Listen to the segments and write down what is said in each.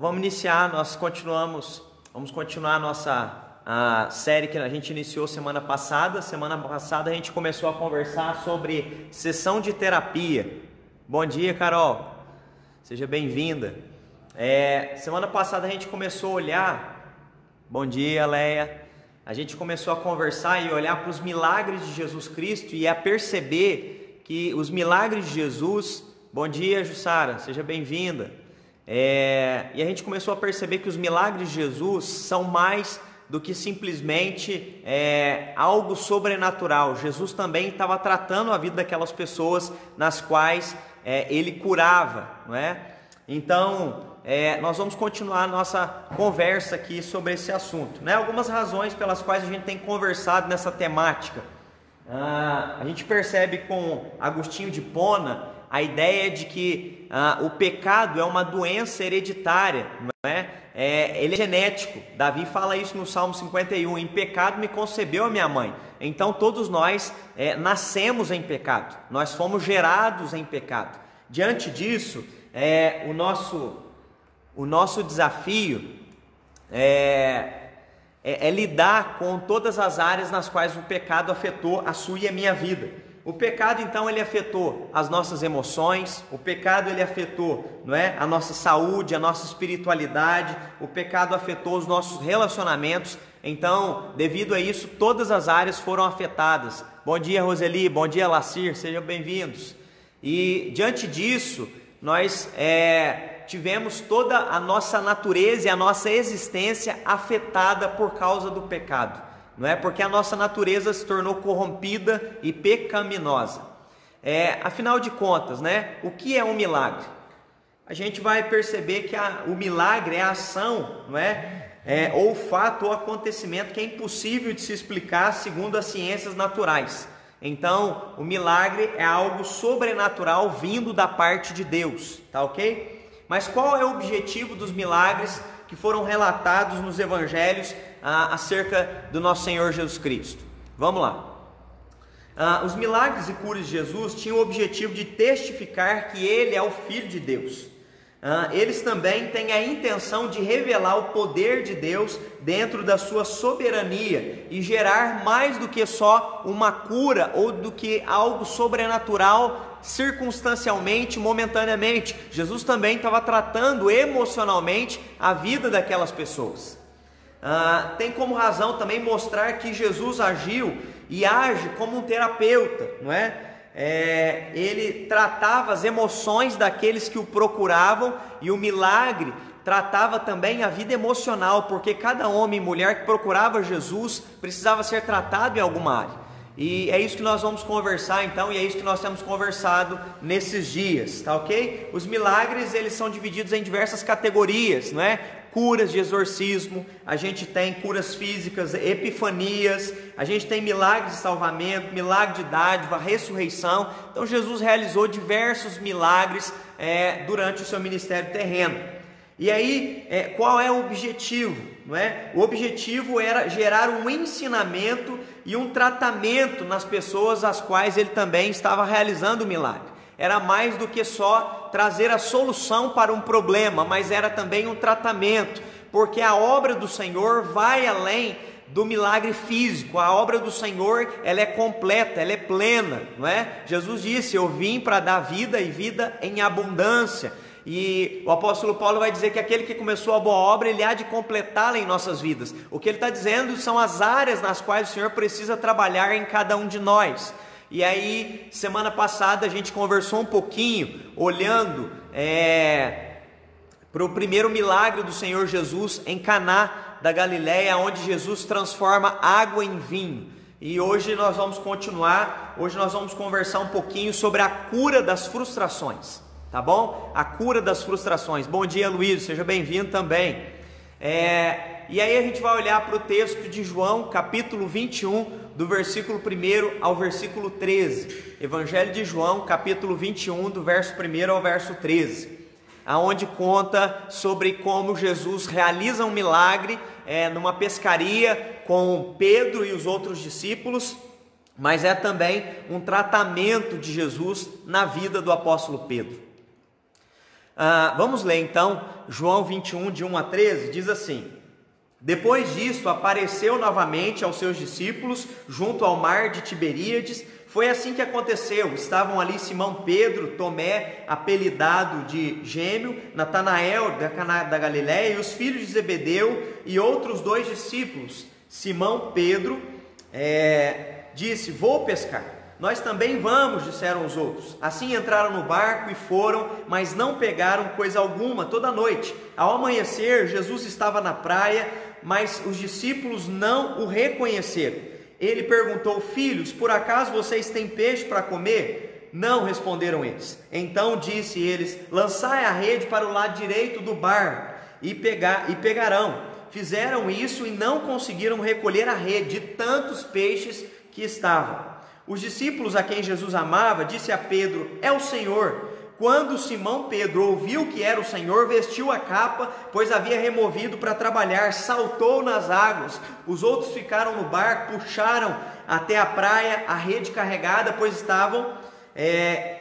Vamos iniciar, nós continuamos, vamos continuar a nossa a série que a gente iniciou semana passada. Semana passada a gente começou a conversar sobre sessão de terapia. Bom dia, Carol. Seja bem-vinda. É, semana passada a gente começou a olhar. Bom dia, Leia. A gente começou a conversar e olhar para os milagres de Jesus Cristo e a perceber que os milagres de Jesus. Bom dia, Jussara. Seja bem-vinda é, e a gente começou a perceber que os milagres de Jesus são mais do que simplesmente é, algo sobrenatural. Jesus também estava tratando a vida daquelas pessoas nas quais é, ele curava, não é? Então, é, nós vamos continuar a nossa conversa aqui sobre esse assunto. Né? Algumas razões pelas quais a gente tem conversado nessa temática. Ah, a gente percebe com Agostinho de Pona a ideia de que ah, o pecado é uma doença hereditária, não é? é? Ele é genético. Davi fala isso no Salmo 51: Em pecado me concebeu a minha mãe. Então todos nós é, nascemos em pecado, nós fomos gerados em pecado. Diante disso, é, o, nosso, o nosso desafio é, é, é lidar com todas as áreas nas quais o pecado afetou a sua e a minha vida. O pecado então ele afetou as nossas emoções, o pecado ele afetou, não é, a nossa saúde, a nossa espiritualidade, o pecado afetou os nossos relacionamentos. Então, devido a isso, todas as áreas foram afetadas. Bom dia, Roseli, bom dia, Lacir, sejam bem-vindos. E diante disso, nós é, tivemos toda a nossa natureza e a nossa existência afetada por causa do pecado não é? Porque a nossa natureza se tornou corrompida e pecaminosa. É, afinal de contas, né? O que é um milagre? A gente vai perceber que a, o milagre é a ação, não é? é? Ou fato ou acontecimento que é impossível de se explicar segundo as ciências naturais. Então, o milagre é algo sobrenatural vindo da parte de Deus, tá ok? Mas qual é o objetivo dos milagres que foram relatados nos evangelhos ah, acerca do nosso Senhor Jesus Cristo. Vamos lá. Ah, os milagres e curas de Jesus tinham o objetivo de testificar que Ele é o Filho de Deus. Ah, eles também têm a intenção de revelar o poder de Deus dentro da sua soberania e gerar mais do que só uma cura ou do que algo sobrenatural circunstancialmente, momentaneamente. Jesus também estava tratando emocionalmente a vida daquelas pessoas. Ah, tem como razão também mostrar que Jesus agiu e age como um terapeuta, não é? é? Ele tratava as emoções daqueles que o procuravam e o milagre tratava também a vida emocional, porque cada homem e mulher que procurava Jesus precisava ser tratado em alguma área. E é isso que nós vamos conversar então, e é isso que nós temos conversado nesses dias, tá ok? Os milagres, eles são divididos em diversas categorias, não é? Curas de exorcismo, a gente tem curas físicas, epifanias, a gente tem milagres de salvamento, milagre de dádiva, ressurreição. Então Jesus realizou diversos milagres é, durante o seu ministério terreno. E aí, é, qual é o objetivo? Não é? O objetivo era gerar um ensinamento e um tratamento nas pessoas às quais ele também estava realizando o milagre. Era mais do que só trazer a solução para um problema, mas era também um tratamento, porque a obra do Senhor vai além do milagre físico. A obra do Senhor, ela é completa, ela é plena, não é? Jesus disse: "Eu vim para dar vida e vida em abundância". E o apóstolo Paulo vai dizer que aquele que começou a boa obra, ele há de completá-la em nossas vidas. O que ele está dizendo são as áreas nas quais o Senhor precisa trabalhar em cada um de nós. E aí, semana passada, a gente conversou um pouquinho, olhando é, para o primeiro milagre do Senhor Jesus em Caná da Galiléia, onde Jesus transforma água em vinho. E hoje nós vamos continuar, hoje nós vamos conversar um pouquinho sobre a cura das frustrações tá bom? A cura das frustrações. Bom dia, Luiz, seja bem-vindo também. É, e aí a gente vai olhar para o texto de João, capítulo 21, do versículo 1 ao versículo 13. Evangelho de João, capítulo 21, do verso 1 ao verso 13. Aonde conta sobre como Jesus realiza um milagre é, numa pescaria com Pedro e os outros discípulos, mas é também um tratamento de Jesus na vida do apóstolo Pedro. Ah, vamos ler então João 21, de 1 a 13, diz assim: Depois disso, apareceu novamente aos seus discípulos junto ao mar de Tiberíades. Foi assim que aconteceu. Estavam ali Simão Pedro, Tomé, apelidado de Gêmeo, Natanael da da Galiléia e os filhos de Zebedeu e outros dois discípulos. Simão Pedro é, disse: Vou pescar. Nós também vamos, disseram os outros. Assim entraram no barco e foram, mas não pegaram coisa alguma toda noite. Ao amanhecer, Jesus estava na praia, mas os discípulos não o reconheceram. Ele perguntou: Filhos, por acaso vocês têm peixe para comer? Não, responderam eles. Então disse eles: Lançai a rede para o lado direito do bar e, pegar, e pegarão. Fizeram isso e não conseguiram recolher a rede de tantos peixes que estavam. Os discípulos a quem Jesus amava disse a Pedro: É o Senhor. Quando Simão Pedro ouviu que era o Senhor, vestiu a capa, pois havia removido para trabalhar, saltou nas águas. Os outros ficaram no barco, puxaram até a praia a rede carregada, pois estavam é,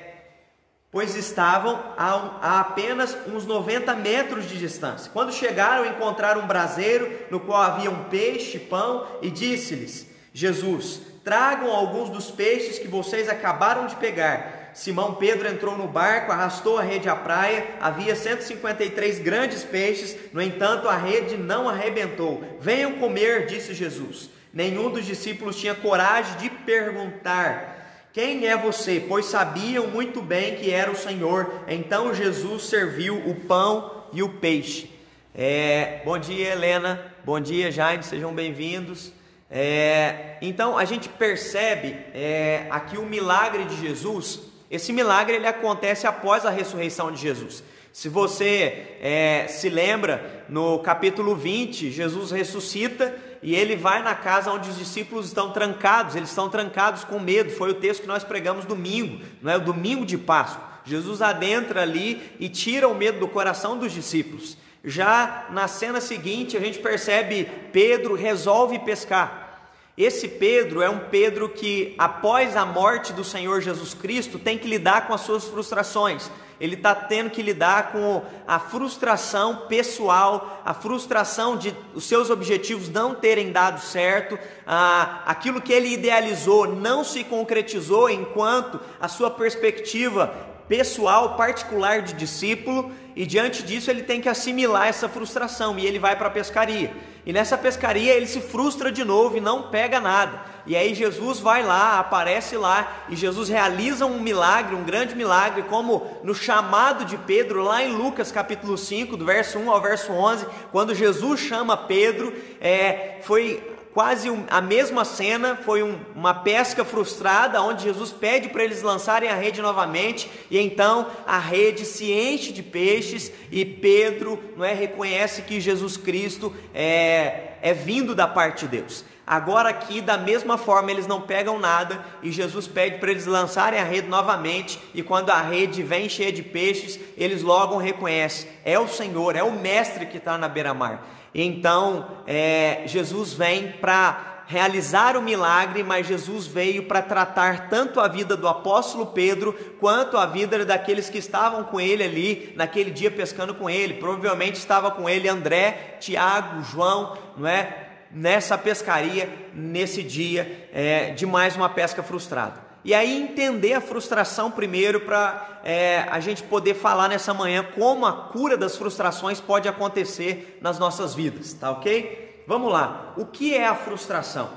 pois estavam a, apenas uns 90 metros de distância. Quando chegaram, encontraram um braseiro no qual havia um peixe, pão, e disse-lhes: Jesus, Tragam alguns dos peixes que vocês acabaram de pegar. Simão Pedro entrou no barco, arrastou a rede à praia. Havia 153 grandes peixes, no entanto, a rede não arrebentou. Venham comer, disse Jesus. Nenhum dos discípulos tinha coragem de perguntar: Quem é você? Pois sabiam muito bem que era o Senhor. Então Jesus serviu o pão e o peixe. É, bom dia, Helena. Bom dia, Jaime. Sejam bem-vindos. É, então a gente percebe é, aqui o milagre de Jesus. Esse milagre ele acontece após a ressurreição de Jesus. Se você é, se lembra, no capítulo 20, Jesus ressuscita e ele vai na casa onde os discípulos estão trancados, eles estão trancados com medo. Foi o texto que nós pregamos domingo, não é? O domingo de Páscoa. Jesus adentra ali e tira o medo do coração dos discípulos. Já na cena seguinte, a gente percebe Pedro resolve pescar. Esse Pedro é um Pedro que, após a morte do Senhor Jesus Cristo, tem que lidar com as suas frustrações. Ele está tendo que lidar com a frustração pessoal, a frustração de os seus objetivos não terem dado certo, ah, aquilo que ele idealizou não se concretizou enquanto a sua perspectiva pessoal, particular de discípulo, e diante disso ele tem que assimilar essa frustração e ele vai para a pescaria. E nessa pescaria ele se frustra de novo e não pega nada. E aí Jesus vai lá, aparece lá, e Jesus realiza um milagre, um grande milagre, como no chamado de Pedro, lá em Lucas capítulo 5, do verso 1 ao verso 11, quando Jesus chama Pedro, é, foi quase a mesma cena, foi um, uma pesca frustrada, onde Jesus pede para eles lançarem a rede novamente, e então a rede se enche de peixes, e Pedro não é, reconhece que Jesus Cristo é, é vindo da parte de Deus. Agora aqui, da mesma forma, eles não pegam nada e Jesus pede para eles lançarem a rede novamente. E quando a rede vem cheia de peixes, eles logo reconhecem: é o Senhor, é o Mestre que está na beira-mar. Então, é, Jesus vem para realizar o milagre, mas Jesus veio para tratar tanto a vida do apóstolo Pedro quanto a vida daqueles que estavam com ele ali naquele dia pescando com ele. Provavelmente estava com ele André, Tiago, João, não é? Nessa pescaria, nesse dia é, de mais uma pesca frustrada. E aí entender a frustração primeiro para é, a gente poder falar nessa manhã como a cura das frustrações pode acontecer nas nossas vidas, tá ok? Vamos lá. O que é a frustração?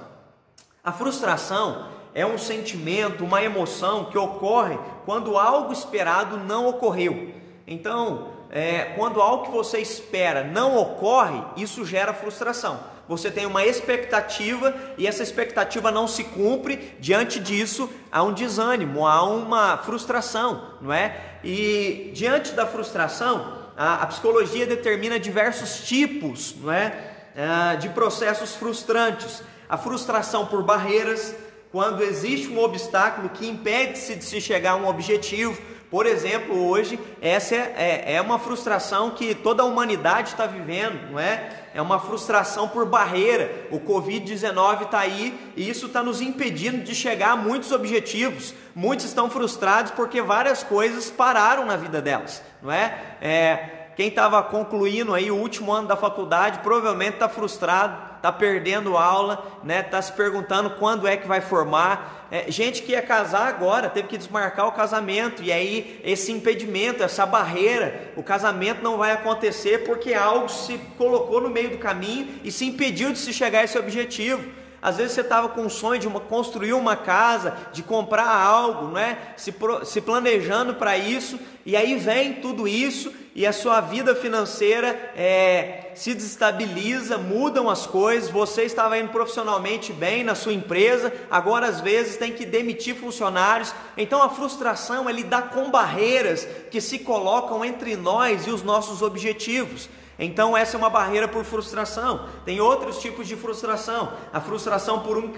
A frustração é um sentimento, uma emoção que ocorre quando algo esperado não ocorreu. Então, é, quando algo que você espera não ocorre, isso gera frustração você tem uma expectativa e essa expectativa não se cumpre, diante disso há um desânimo, há uma frustração, não é? E diante da frustração, a, a psicologia determina diversos tipos, não é? é? de processos frustrantes. A frustração por barreiras, quando existe um obstáculo que impede-se de se chegar a um objetivo, Por exemplo, hoje, essa é, é, é uma frustração que toda a humanidade está vivendo, não é? É uma frustração por barreira. O Covid-19 está aí e isso está nos impedindo de chegar a muitos objetivos. Muitos estão frustrados porque várias coisas pararam na vida delas, não é? é quem estava concluindo aí o último ano da faculdade provavelmente está frustrado está perdendo aula, né? Está se perguntando quando é que vai formar. É, gente que ia casar agora teve que desmarcar o casamento e aí esse impedimento, essa barreira, o casamento não vai acontecer porque algo se colocou no meio do caminho e se impediu de se chegar a esse objetivo. Às vezes você estava com o sonho de uma, construir uma casa, de comprar algo, né? se, se planejando para isso, e aí vem tudo isso e a sua vida financeira é, se desestabiliza, mudam as coisas. Você estava indo profissionalmente bem na sua empresa, agora às vezes tem que demitir funcionários. Então a frustração é lidar com barreiras que se colocam entre nós e os nossos objetivos. Então essa é uma barreira por frustração. Tem outros tipos de frustração. A frustração por um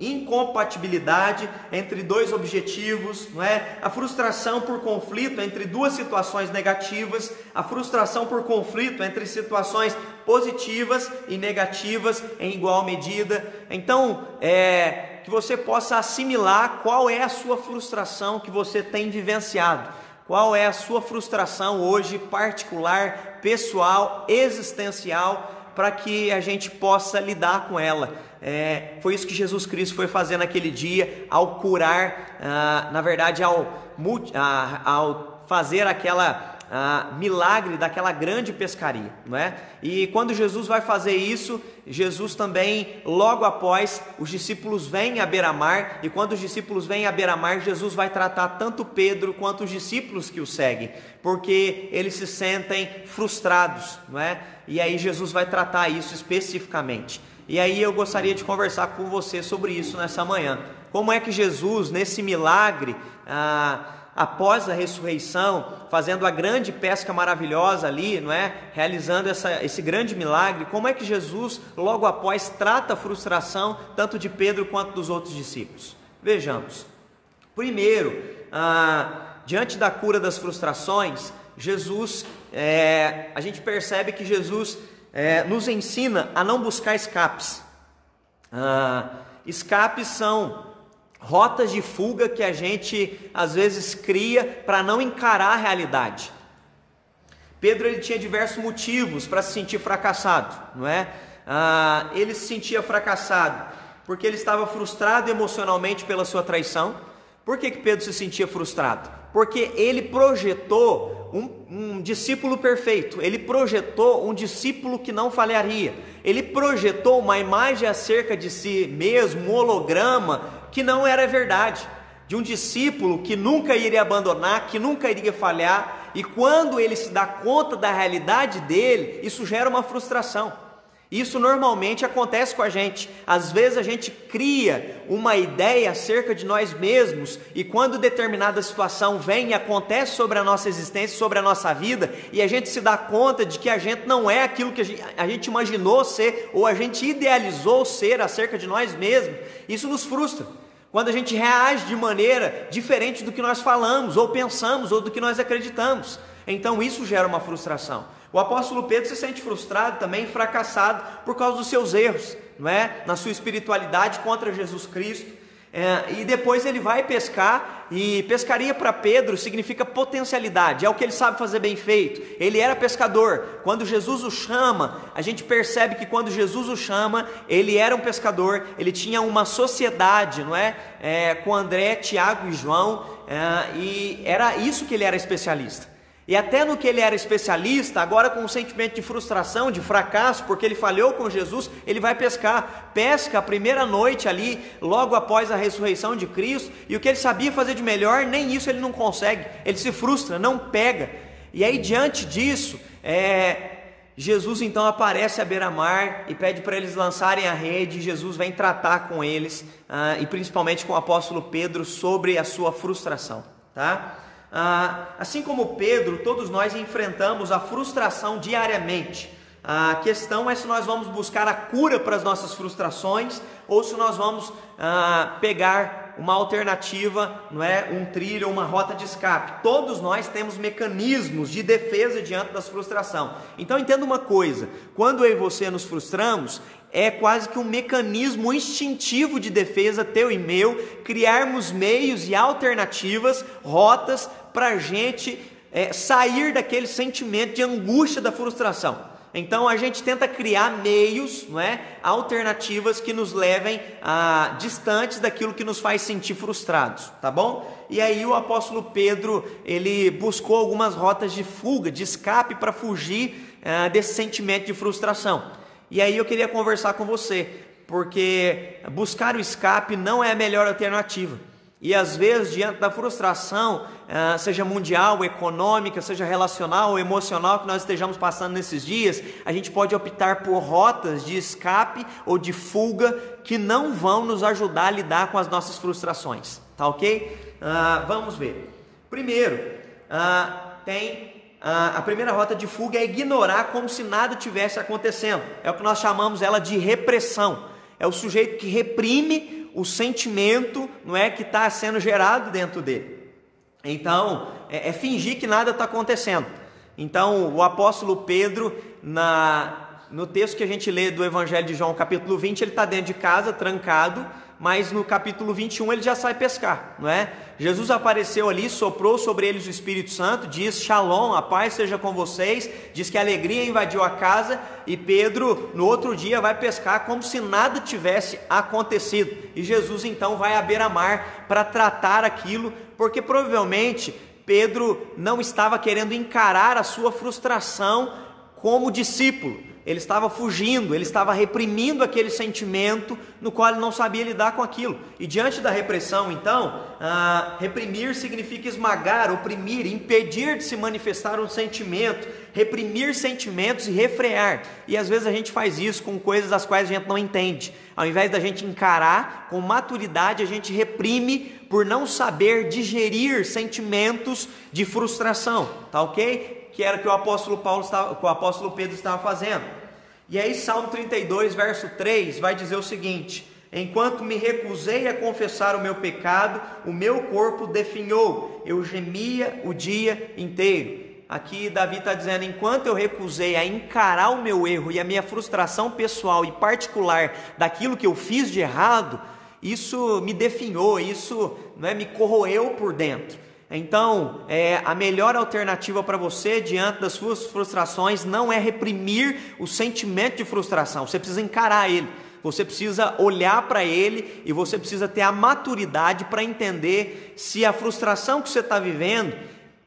incompatibilidade entre dois objetivos, não é? A frustração por conflito entre duas situações negativas, a frustração por conflito entre situações positivas e negativas em igual medida. Então, é que você possa assimilar qual é a sua frustração que você tem vivenciado. Qual é a sua frustração hoje, particular, pessoal, existencial, para que a gente possa lidar com ela? É, foi isso que Jesus Cristo foi fazer naquele dia, ao curar, ah, na verdade, ao, ah, ao fazer aquela ah, milagre daquela grande pescaria, não é? E quando Jesus vai fazer isso, Jesus também, logo após, os discípulos vêm à beira-mar, e quando os discípulos vêm à beira-mar, Jesus vai tratar tanto Pedro quanto os discípulos que o seguem, porque eles se sentem frustrados, não é? E aí Jesus vai tratar isso especificamente. E aí eu gostaria de conversar com você sobre isso nessa manhã. Como é que Jesus, nesse milagre, ah, após a ressurreição, fazendo a grande pesca maravilhosa ali, não é? Realizando essa, esse grande milagre, como é que Jesus, logo após, trata a frustração tanto de Pedro quanto dos outros discípulos? Vejamos. Primeiro, ah, diante da cura das frustrações, Jesus, é, a gente percebe que Jesus é, nos ensina a não buscar escapes. Ah, escapes são rotas de fuga que a gente às vezes cria para não encarar a realidade. Pedro ele tinha diversos motivos para se sentir fracassado, não é? Ah, ele se sentia fracassado porque ele estava frustrado emocionalmente pela sua traição. Por que, que Pedro se sentia frustrado? Porque ele projetou um, um discípulo perfeito, ele projetou um discípulo que não falharia, ele projetou uma imagem acerca de si mesmo, um holograma que não era verdade, de um discípulo que nunca iria abandonar, que nunca iria falhar, e quando ele se dá conta da realidade dele, isso gera uma frustração. Isso normalmente acontece com a gente. Às vezes a gente cria uma ideia acerca de nós mesmos e quando determinada situação vem e acontece sobre a nossa existência, sobre a nossa vida, e a gente se dá conta de que a gente não é aquilo que a gente, imaginou ser ou a gente idealizou ser acerca de nós mesmos, isso nos frustra quando a gente reage de maneira diferente do que nós falamos, ou pensamos, ou do que nós acreditamos. Então isso gera uma frustração. O apóstolo Pedro se sente frustrado também, fracassado por causa dos seus erros, não é? Na sua espiritualidade contra Jesus Cristo. É, e depois ele vai pescar, e pescaria para Pedro significa potencialidade, é o que ele sabe fazer bem feito. Ele era pescador. Quando Jesus o chama, a gente percebe que quando Jesus o chama, ele era um pescador, ele tinha uma sociedade, não é? é com André, Tiago e João, é, e era isso que ele era especialista. E até no que ele era especialista, agora com um sentimento de frustração, de fracasso, porque ele falhou com Jesus, ele vai pescar. Pesca a primeira noite ali, logo após a ressurreição de Cristo, e o que ele sabia fazer de melhor, nem isso ele não consegue. Ele se frustra, não pega. E aí, diante disso, é, Jesus então aparece à beira-mar e pede para eles lançarem a rede. Jesus vem tratar com eles, ah, e principalmente com o apóstolo Pedro, sobre a sua frustração. Tá? Ah, assim como Pedro, todos nós enfrentamos a frustração diariamente. A questão é se nós vamos buscar a cura para as nossas frustrações ou se nós vamos ah, pegar uma alternativa, não é, um trilho, uma rota de escape. Todos nós temos mecanismos de defesa diante das frustração. Então entenda uma coisa: quando eu e você nos frustramos, é quase que um mecanismo instintivo de defesa teu e meu, criarmos meios e alternativas, rotas para a gente é, sair daquele sentimento de angústia da frustração. Então a gente tenta criar meios, não é, alternativas que nos levem a distantes daquilo que nos faz sentir frustrados, tá bom? E aí o apóstolo Pedro ele buscou algumas rotas de fuga, de escape para fugir uh, desse sentimento de frustração. E aí eu queria conversar com você, porque buscar o escape não é a melhor alternativa. E às vezes, diante da frustração, ah, seja mundial, econômica, seja relacional ou emocional que nós estejamos passando nesses dias, a gente pode optar por rotas de escape ou de fuga que não vão nos ajudar a lidar com as nossas frustrações. Tá ok? Uh, vamos ver. Primeiro, uh, tem a primeira rota de fuga é ignorar como se nada tivesse acontecendo. É o que nós chamamos ela de repressão. É o sujeito que reprime o sentimento não é que está sendo gerado dentro dele. Então, é, é fingir que nada está acontecendo. Então, o apóstolo Pedro, na, no texto que a gente lê do Evangelho de João, capítulo 20, ele está dentro de casa, trancado, mas no capítulo 21 ele já sai pescar, não é? Jesus apareceu ali, soprou sobre eles o Espírito Santo, diz Shalom, a paz seja com vocês, diz que a alegria invadiu a casa e Pedro no outro dia vai pescar como se nada tivesse acontecido. E Jesus então vai à beira-mar para tratar aquilo, porque provavelmente Pedro não estava querendo encarar a sua frustração como discípulo ele estava fugindo, ele estava reprimindo aquele sentimento no qual ele não sabia lidar com aquilo. E diante da repressão, então, ah, reprimir significa esmagar, oprimir, impedir de se manifestar um sentimento, reprimir sentimentos e refrear. E às vezes a gente faz isso com coisas das quais a gente não entende. Ao invés da gente encarar com maturidade, a gente reprime por não saber digerir sentimentos de frustração, tá ok? Que era que o apóstolo Paulo estava, que o apóstolo Pedro estava fazendo. E aí Salmo 32, verso 3 vai dizer o seguinte: Enquanto me recusei a confessar o meu pecado, o meu corpo definhou, eu gemia o dia inteiro. Aqui Davi está dizendo: enquanto eu recusei a encarar o meu erro e a minha frustração pessoal e particular daquilo que eu fiz de errado, isso me definhou, isso não é, me corroeu por dentro. Então, é, a melhor alternativa para você diante das suas frustrações não é reprimir o sentimento de frustração, você precisa encarar ele, você precisa olhar para ele e você precisa ter a maturidade para entender se a frustração que você está vivendo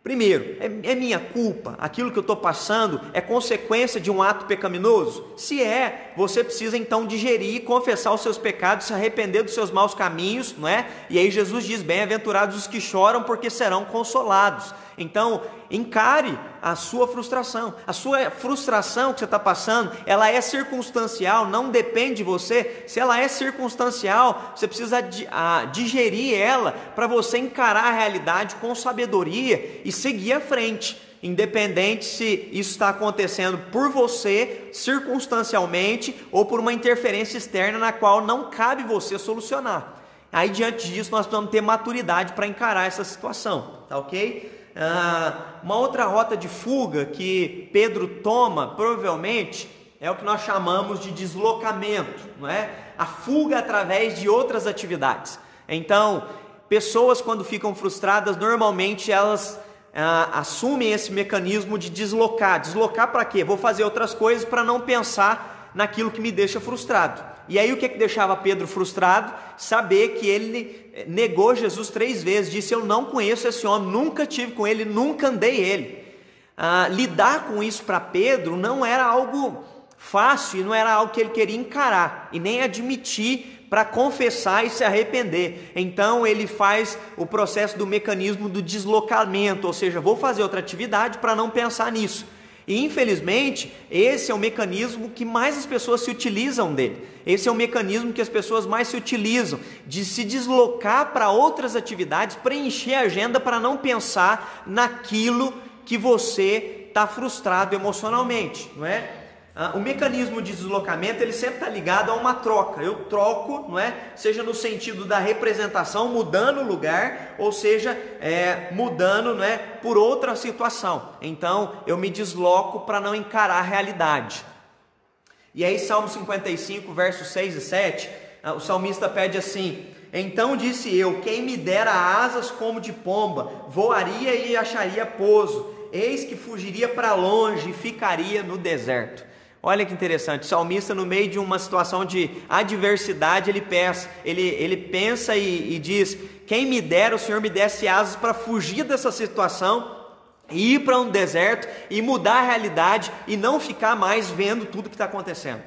Primeiro, é, é, minha culpa? Aquilo que eu estou passando é consequência de um ato pecaminoso? Se é, você precisa então digerir, confessar os seus pecados, se arrepender dos seus maus caminhos, não é? E aí Jesus diz: Bem-aventurados os que choram, porque serão consolados. Então, encare a sua frustração. A sua frustração que você está passando, ela é circunstancial, não depende de você. Se ela é circunstancial, você precisa digerir ela para você encarar a realidade com sabedoria e seguir à frente. Independente se isso está acontecendo por você, circunstancialmente, ou por uma interferência externa na qual não cabe você solucionar. Aí, diante disso, nós precisamos ter maturidade para encarar essa situação, tá ok? Ah, uma outra rota de fuga que Pedro toma, provavelmente, é o que nós chamamos de deslocamento, não é? A fuga através de outras atividades. Então, pessoas quando ficam frustradas, normalmente elas ah, assumem esse mecanismo de deslocar. Deslocar para quê? Vou fazer outras coisas para não pensar naquilo que me deixa frustrado. E aí o que, que deixava Pedro frustrado? Saber que ele negou Jesus três vezes, disse: Eu não conheço esse homem, nunca tive com ele, nunca andei ele. Ah, lidar com isso para Pedro não era algo fácil, não era algo que ele queria encarar e nem admitir para confessar e se arrepender. Então ele faz o processo do mecanismo do deslocamento, ou seja, vou fazer outra atividade para não pensar nisso. E infelizmente, esse é o mecanismo que mais as pessoas se utilizam dele. Esse é o mecanismo que as pessoas mais se utilizam de se deslocar para outras atividades, preencher a agenda para não pensar naquilo que você está frustrado emocionalmente, não é? Ah, o mecanismo de deslocamento ele sempre está ligado a uma troca. Eu troco, não é? Seja no sentido da representação, mudando o lugar, ou seja, é, mudando, não é, por outra situação. Então eu me desloco para não encarar a realidade. E aí Salmo 55, versos 6 e 7, ah, o salmista pede assim: Então disse eu: Quem me dera asas como de pomba, voaria e acharia pouso. Eis que fugiria para longe e ficaria no deserto. Olha que interessante, o salmista, no meio de uma situação de adversidade, ele pensa, ele, ele pensa e, e diz: Quem me dera, o Senhor me desse asas para fugir dessa situação, ir para um deserto e mudar a realidade e não ficar mais vendo tudo que está acontecendo.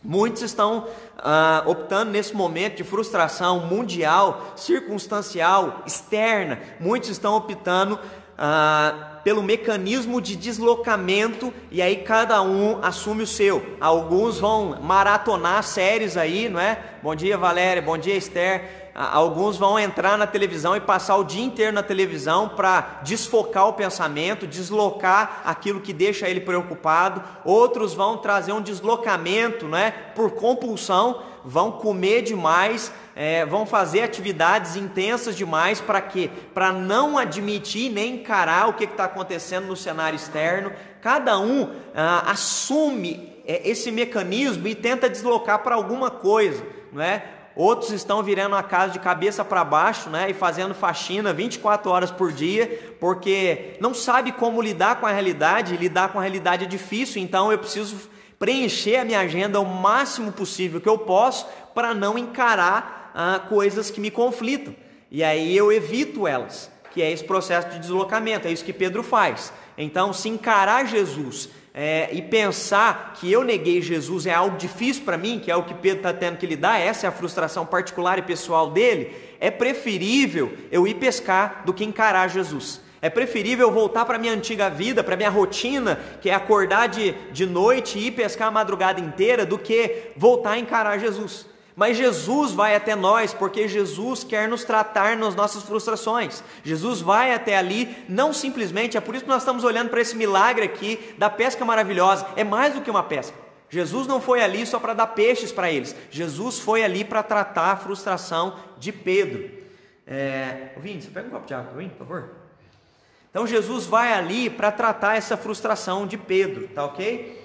Muitos estão ah, optando nesse momento de frustração mundial, circunstancial, externa. Muitos estão optando ah, pelo mecanismo de deslocamento e aí cada um assume o seu. Alguns vão maratonar séries aí, não é? Bom dia, Valéria, bom dia, Esther. Alguns vão entrar na televisão e passar o dia inteiro na televisão para desfocar o pensamento, deslocar aquilo que deixa ele preocupado. Outros vão trazer um deslocamento, não é? Por compulsão, vão comer demais, é, vão fazer atividades intensas demais para quê? Para não admitir nem encarar o que está acontecendo no cenário externo. Cada um ah, assume é, esse mecanismo e tenta deslocar para alguma coisa, não é? Outros estão virando a casa de cabeça para baixo, né, e fazendo faxina 24 horas por dia, porque não sabe como lidar com a realidade, lidar com a realidade é difícil, então eu preciso preencher a minha agenda o máximo possível que eu posso para não encarar ah, coisas que me conflitam. E aí eu evito elas, que é esse processo de deslocamento, é isso que Pedro faz. Então, se encarar Jesus é, e pensar que eu neguei Jesus é algo difícil para mim, que é o que Pedro está tendo que lidar, essa é a frustração particular e pessoal dele, é preferível eu ir pescar do que encarar Jesus. É preferível voltar para minha antiga vida, para minha rotina, que é acordar de, de noite e ir pescar a madrugada inteira, do que voltar a encarar Jesus. Mas Jesus vai até nós porque Jesus quer nos tratar nas nossas frustrações. Jesus vai até ali, não simplesmente, é por isso que nós estamos olhando para esse milagre aqui da pesca maravilhosa. É mais do que uma pesca. Jesus não foi ali só para dar peixes para eles. Jesus foi ali para tratar a frustração de Pedro. É... Vini, você pega um copo de água para mim, por favor? Então Jesus vai ali para tratar essa frustração de Pedro, tá ok?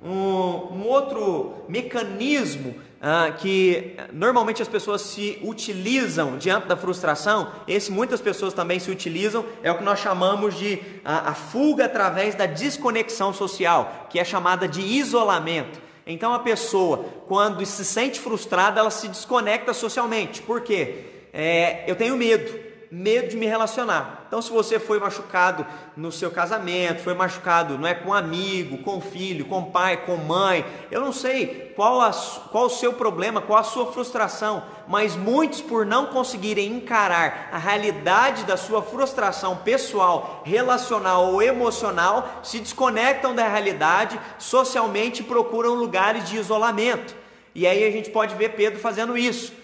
Um, um outro mecanismo ah, que normalmente as pessoas se utilizam diante da frustração, esse muitas pessoas também se utilizam, é o que nós chamamos de a, a fuga através da desconexão social, que é chamada de isolamento. Então a pessoa, quando se sente frustrada, ela se desconecta socialmente. Por quê? É, eu tenho medo medo de me relacionar. Então, se você foi machucado no seu casamento, foi machucado não é com um amigo, com filho, com pai, com mãe, eu não sei qual, a, qual o seu problema, qual a sua frustração, mas muitos, por não conseguirem encarar a realidade da sua frustração pessoal, relacional ou emocional, se desconectam da realidade, socialmente procuram lugares de isolamento. E aí a gente pode ver Pedro fazendo isso.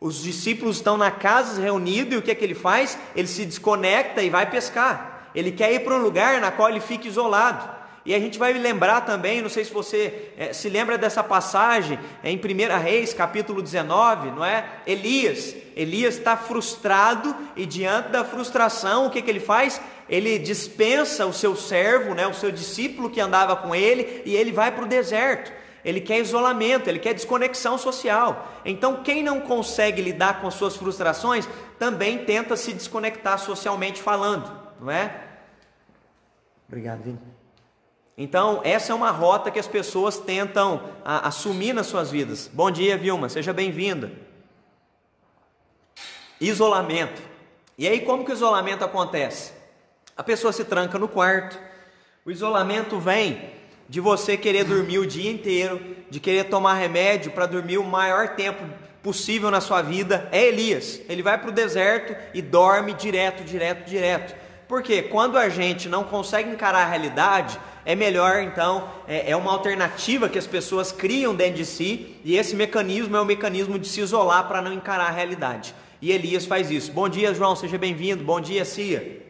Os discípulos estão na casa reunidos e o que é que ele faz? Ele se desconecta e vai pescar. Ele quer ir para um lugar na qual ele fica isolado. E a gente vai lembrar também, não sei se você é, se lembra dessa passagem é, em 1 Reis, capítulo 19, não é? Elias. Elias está frustrado e diante da frustração, o que, que ele faz? Ele dispensa o seu servo, né, o seu discípulo que andava com ele, e ele vai para o deserto ele quer isolamento, ele quer desconexão social. Então, quem não consegue lidar com as suas frustrações também tenta se desconectar socialmente falando, não é? Obrigado, Vini. Então, essa é uma rota que as pessoas tentam a, assumir nas suas vidas. Bom dia, Vilma, seja bem-vinda. Isolamento. E aí, como que o isolamento acontece? A pessoa se tranca no quarto. O isolamento vem de você querer dormir o dia inteiro, de querer tomar remédio para dormir o maior tempo possível na sua vida, é Elias. Ele vai para o deserto e dorme direto, direto, direto. Porque quando a gente não consegue encarar a realidade, é melhor então, é, é, uma alternativa que as pessoas criam dentro de si, e esse mecanismo é o mecanismo de se isolar para não encarar a realidade. E Elias faz isso. Bom dia, João, seja bem-vindo. Bom dia, Cia.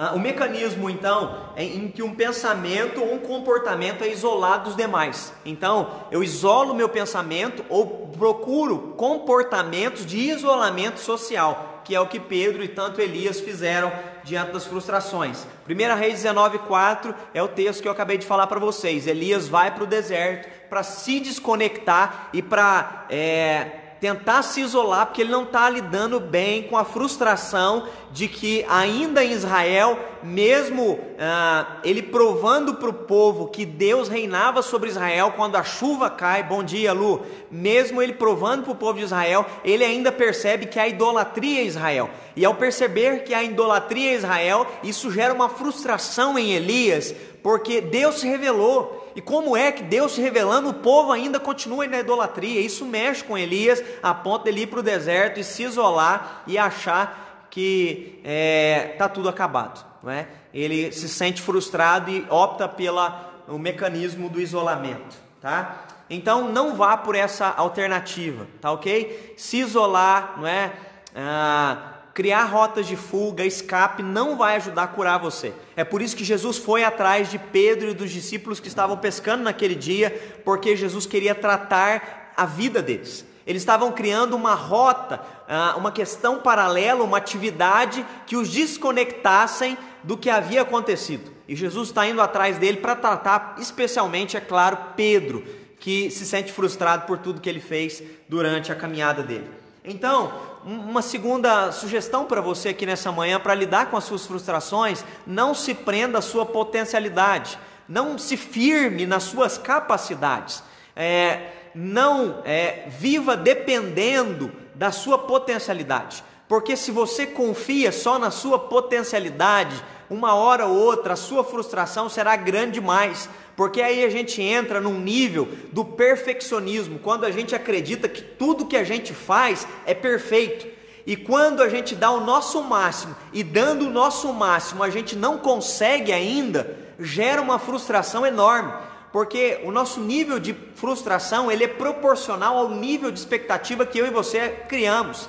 Ah, o mecanismo, então, é em que um pensamento ou um comportamento é isolado dos demais. Então, eu isolo meu pensamento ou procuro comportamentos de isolamento social, que é o que Pedro e tanto Elias fizeram diante das frustrações. 1 Reis 19,4 é o texto que eu acabei de falar para vocês. Elias vai para o deserto para se desconectar e para. É, tentar se isolar, porque ele não está lidando bem com a frustração de que, ainda em Israel, mesmo ah, ele provando para o povo que Deus reinava sobre Israel quando a chuva cai, bom dia Lu, mesmo ele provando para o povo de Israel, ele ainda percebe que há idolatria em Israel. E ao perceber que há idolatria em Israel, isso gera uma frustração em Elias, porque Deus se revelou. E como é que Deus se revelando, o povo ainda continua na idolatria? Isso mexe com Elias, a ponto de ele ir para o deserto e se isolar e achar que está é, tá tudo acabado. Não é? Ele se sente frustrado e opta pelo mecanismo do isolamento. Tá? Então não vá por essa alternativa, tá ok? Se isolar, não é? Ah, criar rotas de fuga, escape, não vai ajudar a curar você. É por isso que Jesus foi atrás de Pedro e dos discípulos que estavam pescando naquele dia, porque Jesus queria tratar a vida deles. Eles estavam criando uma rota, ah, uma questão paralela, uma atividade que os desconectassem do que havia acontecido. E Jesus está indo atrás dele para tratar, especialmente, é claro, Pedro, que se sente frustrado por tudo que ele fez durante a caminhada dele. Então, uma segunda sugestão para você aqui nessa manhã para lidar com as suas frustrações: não se prenda à sua potencialidade, não se firme nas suas capacidades, é, não é, viva dependendo da sua potencialidade, porque se você confia só na sua potencialidade, uma hora ou outra a sua frustração será grande demais porque aí a gente entra num nível do perfeccionismo, quando a gente acredita que tudo que a gente faz é perfeito. E quando a gente dá o nosso máximo e dando o nosso máximo a gente não consegue ainda, gera uma frustração enorme, porque o nosso nível de frustração ele é proporcional ao nível de expectativa que eu e você criamos.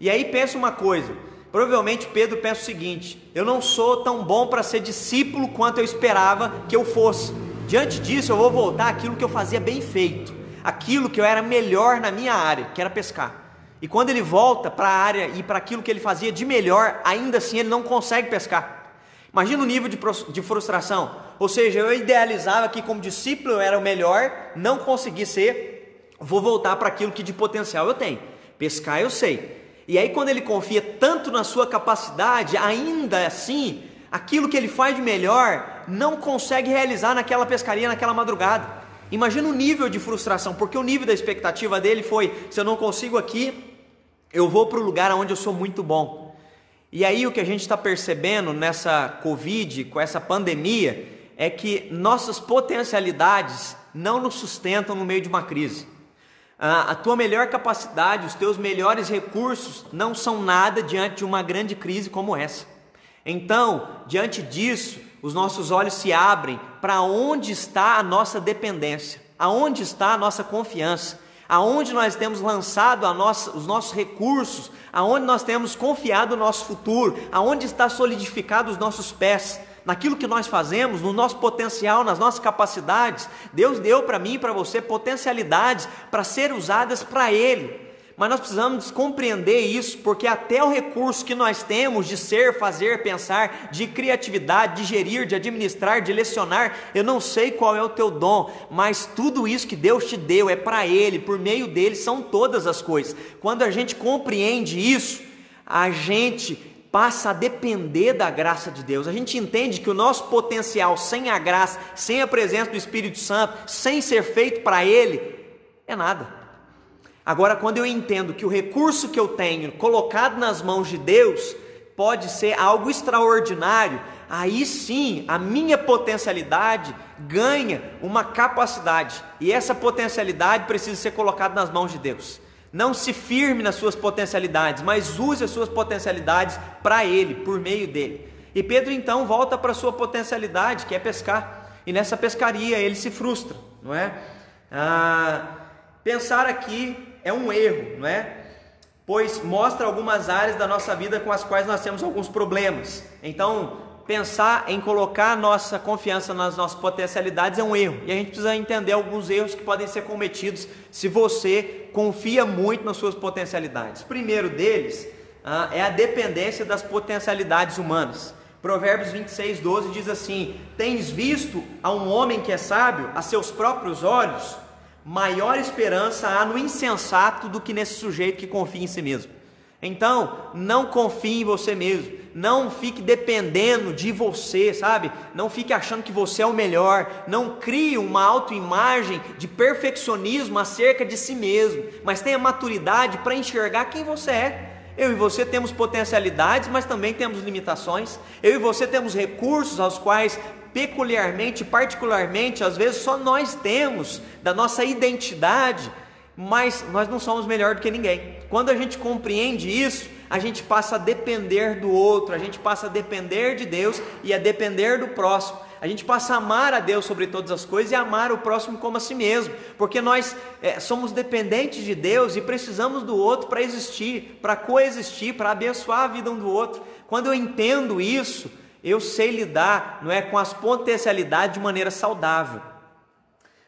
E aí pensa uma coisa, provavelmente Pedro pensa o seguinte: eu não sou tão bom para ser discípulo quanto eu esperava que eu fosse. Diante disso, eu vou voltar àquilo que eu fazia bem feito, aquilo que eu era melhor na minha área, que era pescar. E quando ele volta para a área e para aquilo que ele fazia de melhor, ainda assim ele não consegue pescar. Imagina o nível de, de frustração. Ou seja, eu idealizava que como discípulo eu era o melhor, não consegui ser, vou voltar para aquilo que de potencial eu tenho. Pescar eu sei. E aí quando ele confia tanto na sua capacidade, ainda assim, aquilo que ele faz de melhor, não consegue realizar naquela pescaria, naquela madrugada. Imagina o nível de frustração, porque o nível da expectativa dele foi: se eu não consigo aqui, eu vou para o lugar onde eu sou muito bom. E aí o que a gente está percebendo nessa Covid, com essa pandemia, é que nossas potencialidades não nos sustentam no meio de uma crise. A tua melhor capacidade, os teus melhores recursos não são nada diante de uma grande crise como essa. Então, diante disso, os nossos olhos se abrem para onde está a nossa dependência, aonde está a nossa confiança, aonde nós temos lançado nossa, os nossos recursos, aonde nós temos confiado o nosso futuro, aonde está solidificado os nossos pés, naquilo que nós fazemos, no nosso potencial, nas nossas capacidades. Deus deu para mim e para você potencialidades para ser usadas para Ele mas nós precisamos compreender isso, porque até o recurso que nós temos de ser, fazer, pensar, de criatividade, de gerir, de administrar, de lecionar, eu não sei qual é o teu dom, mas tudo isso que Deus te deu é para Ele, por meio dele são todas as coisas. Quando a gente compreende isso, a gente passa a depender da graça de Deus. A gente entende que o nosso potencial sem a graça, sem a presença do Espírito Santo, sem ser feito para Ele, é nada. Agora, quando eu entendo que o recurso que eu tenho colocado nas mãos de Deus pode ser algo extraordinário, aí sim a minha potencialidade ganha uma capacidade, e essa potencialidade precisa ser colocada nas mãos de Deus. Não se firme nas suas potencialidades, mas use as suas potencialidades para Ele, por meio dele. E Pedro então volta para sua potencialidade, que é pescar, e nessa pescaria ele se frustra, não é? Ah, pensar aqui é um erro, não é? Pois mostra algumas áreas da nossa vida com as quais nós temos alguns problemas. Então, pensar em colocar nossa confiança nas nossas potencialidades é um erro. E a gente precisa entender alguns erros que podem ser cometidos se você confia muito nas suas potencialidades. O primeiro deles ah, é a dependência das potencialidades humanas. Provérbios 26, 12 diz assim: Tens visto a um homem que é sábio a seus próprios olhos? Maior esperança há no insensato do que nesse sujeito que confia em si mesmo. Então, não confie em você mesmo. Não fique dependendo de você, sabe? Não fique achando que você é o melhor. Não crie uma autoimagem de perfeccionismo acerca de si mesmo. Mas tenha maturidade para enxergar quem você é. Eu e você temos potencialidades, mas também temos limitações. Eu e você temos recursos aos quais peculiarmente, particularmente, às vezes só nós temos da nossa identidade mas nós não somos melhor do que ninguém. Quando a gente compreende isso, a gente passa a depender do outro, a gente passa a depender de Deus e a depender do próximo. A gente passa a amar a Deus sobre todas as coisas e amar o próximo como a si mesmo, porque nós é, somos dependentes de Deus e precisamos do outro para existir, para coexistir, para abençoar a vida um do outro. Quando eu entendo isso, eu sei lidar, não é, com as potencialidades de maneira saudável.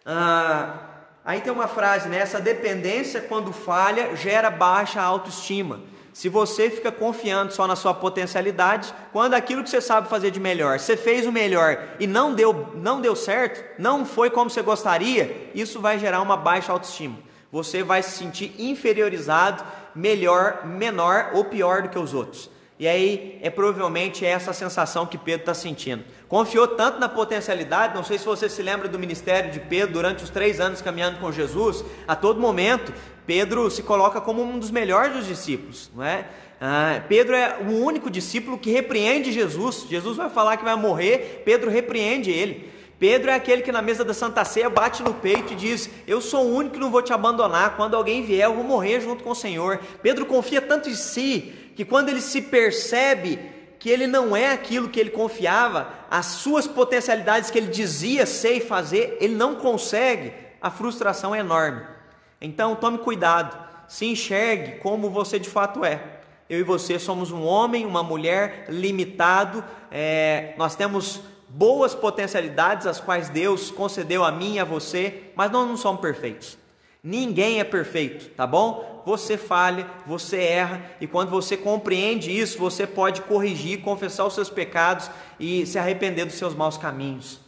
Ah, Aí tem uma frase, né? Essa dependência, quando falha, gera baixa autoestima. Se você fica confiando só na sua potencialidade, quando aquilo que você sabe fazer de melhor, você fez o melhor e não deu, não deu certo, não foi como você gostaria, isso vai gerar uma baixa autoestima. Você vai se sentir inferiorizado, melhor, menor ou pior do que os outros. E aí é provavelmente essa sensação que Pedro está sentindo. Confiou tanto na potencialidade, não sei se você se lembra do ministério de Pedro durante os três anos caminhando com Jesus, a todo momento Pedro se coloca como um dos melhores dos discípulos, não é? Ah, Pedro é o único discípulo que repreende Jesus. Jesus vai falar que vai morrer, Pedro repreende ele. Pedro é aquele que na mesa da Santa Ceia bate no peito e diz: Eu sou o único que não vou te abandonar. Quando alguém vier, eu vou morrer junto com o Senhor. Pedro confia tanto em si que quando ele se percebe que ele não é aquilo que ele confiava, as suas potencialidades que ele dizia ser e fazer, ele não consegue, a frustração é enorme. Então tome cuidado, se enxergue como você de fato é. Eu e você somos um homem, uma mulher limitado, é, nós temos boas potencialidades, as quais Deus concedeu a mim e a você, mas nós não somos perfeitos. Ninguém é perfeito, tá bom? Você falha, você erra, e quando você compreende isso, você pode corrigir, confessar os seus pecados e se arrepender dos seus maus caminhos.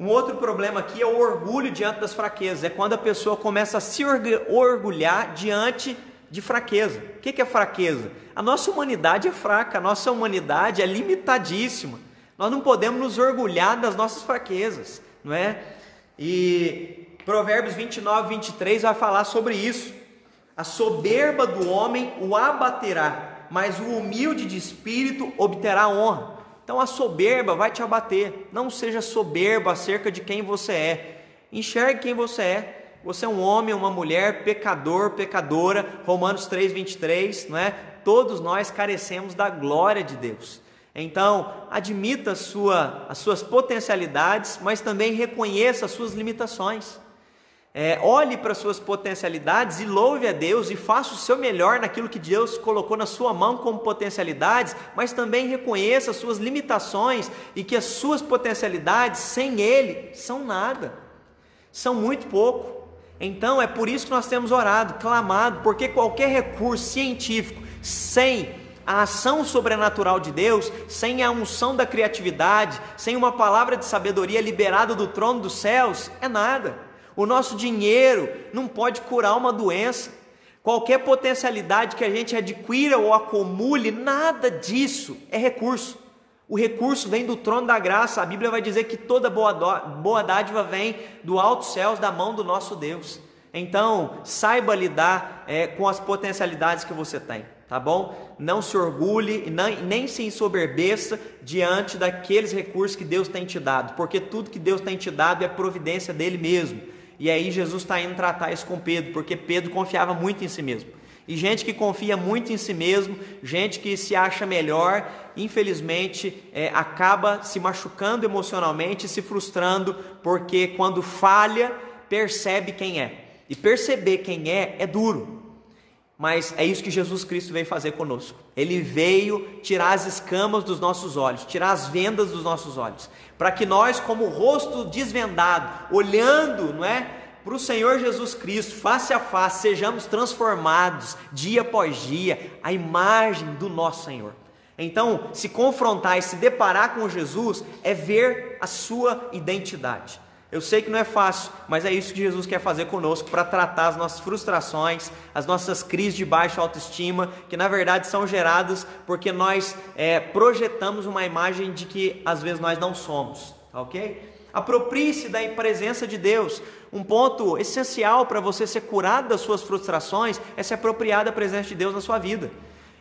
Um outro problema aqui é o orgulho diante das fraquezas, é quando a pessoa começa a se orgulhar diante de fraqueza. O que é fraqueza? A nossa humanidade é fraca, a nossa humanidade é limitadíssima. Nós não podemos nos orgulhar das nossas fraquezas, não é? E Provérbios 29, 23 vai falar sobre isso. A soberba do homem o abaterá, mas o humilde de espírito obterá honra. Então a soberba vai te abater. Não seja soberbo acerca de quem você é. Enxergue quem você é. Você é um homem, uma mulher, pecador, pecadora. Romanos 3, 23, não é? Todos nós carecemos da glória de Deus. Então, admita sua, as suas potencialidades, mas também reconheça as suas limitações. É, olhe para suas potencialidades e louve a Deus e faça o seu melhor naquilo que Deus colocou na sua mão como potencialidades, mas também reconheça as suas limitações e que as suas potencialidades sem Ele são nada, são muito pouco. Então é por isso que nós temos orado, clamado, porque qualquer recurso científico sem a ação sobrenatural de Deus, sem a unção da criatividade, sem uma palavra de sabedoria liberada do trono dos céus, é nada. O nosso dinheiro não pode curar uma doença. Qualquer potencialidade que a gente adquira ou acumule, nada disso é recurso. O recurso vem do trono da graça. A Bíblia vai dizer que toda boa, boa dádiva vem do alto céus, da mão do nosso Deus. Então, saiba lidar é, com as potencialidades que você tem, tá bom? Não se orgulhe nem, nem se ensoberbeça diante daqueles recursos que Deus tem te dado, porque tudo que Deus tem te dado é providência dele mesmo. E aí Jesus está indo tratar isso com Pedro, porque Pedro confiava muito em si mesmo. E gente que confia muito em si mesmo, gente que se acha melhor, infelizmente é, acaba se machucando emocionalmente, se frustrando, porque quando falha, percebe quem é. E perceber quem é é duro. Mas é isso que Jesus Cristo veio fazer conosco. Ele veio tirar as escamas dos nossos olhos, tirar as vendas dos nossos olhos, para que nós, como rosto desvendado, olhando, não é, para o Senhor Jesus Cristo, face a face, sejamos transformados dia após dia à imagem do nosso Senhor. Então, se confrontar e se deparar com Jesus é ver a sua identidade. Eu sei que não é fácil, mas é isso que Jesus quer fazer conosco para tratar as nossas frustrações, as nossas crises de baixa autoestima, que na verdade são geradas porque nós é, projetamos uma imagem de que às vezes nós não somos, tá ok? Aproprie-se da presença de Deus. Um ponto essencial para você ser curado das suas frustrações é se apropriar da presença de Deus na sua vida.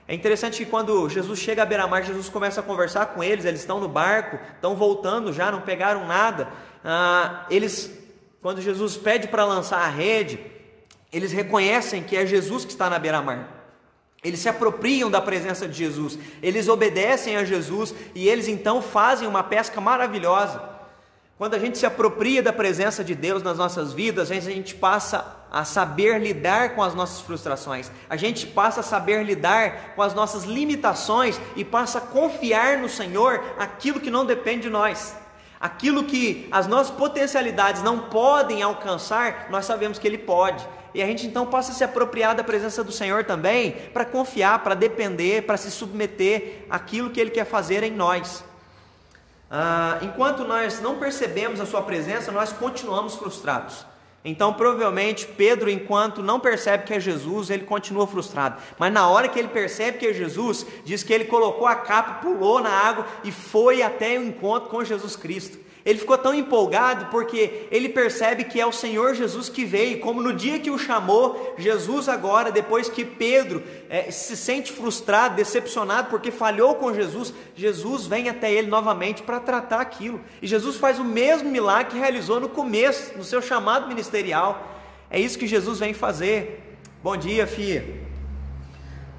É interessante que quando Jesus chega à beira-mar, Jesus começa a conversar com eles, eles estão no barco, estão voltando já, não pegaram nada ah, eles, quando Jesus pede para lançar a rede, eles reconhecem que é Jesus que está na beira-mar. Eles se apropriam da presença de Jesus, eles obedecem a Jesus e eles então fazem uma pesca maravilhosa. Quando a gente se apropria da presença de Deus nas nossas vidas, a gente passa a saber lidar com as nossas frustrações, a gente passa a saber lidar com as nossas limitações e passa a confiar no Senhor aquilo que não depende de nós. Aquilo que as nossas potencialidades não podem alcançar, nós sabemos que Ele pode. E a gente então passa a se apropriar da presença do Senhor também, para confiar, para depender, para se submeter àquilo que Ele quer fazer em nós. Ah, enquanto nós não percebemos a Sua presença, nós continuamos frustrados. Então, provavelmente, Pedro, enquanto não percebe que é Jesus, ele continua frustrado. Mas na hora que ele percebe que é Jesus, diz que ele colocou a capa, pulou na água e foi até o encontro com Jesus Cristo. Ele ficou tão empolgado porque ele percebe que é o Senhor Jesus que veio, como no dia que o chamou, Jesus agora, depois que Pedro é, se sente frustrado, decepcionado porque falhou com Jesus, Jesus vem até ele novamente para tratar aquilo. E Jesus faz o mesmo milagre que realizou no começo, no seu chamado ministerial. É isso que Jesus vem fazer. Bom dia, filha.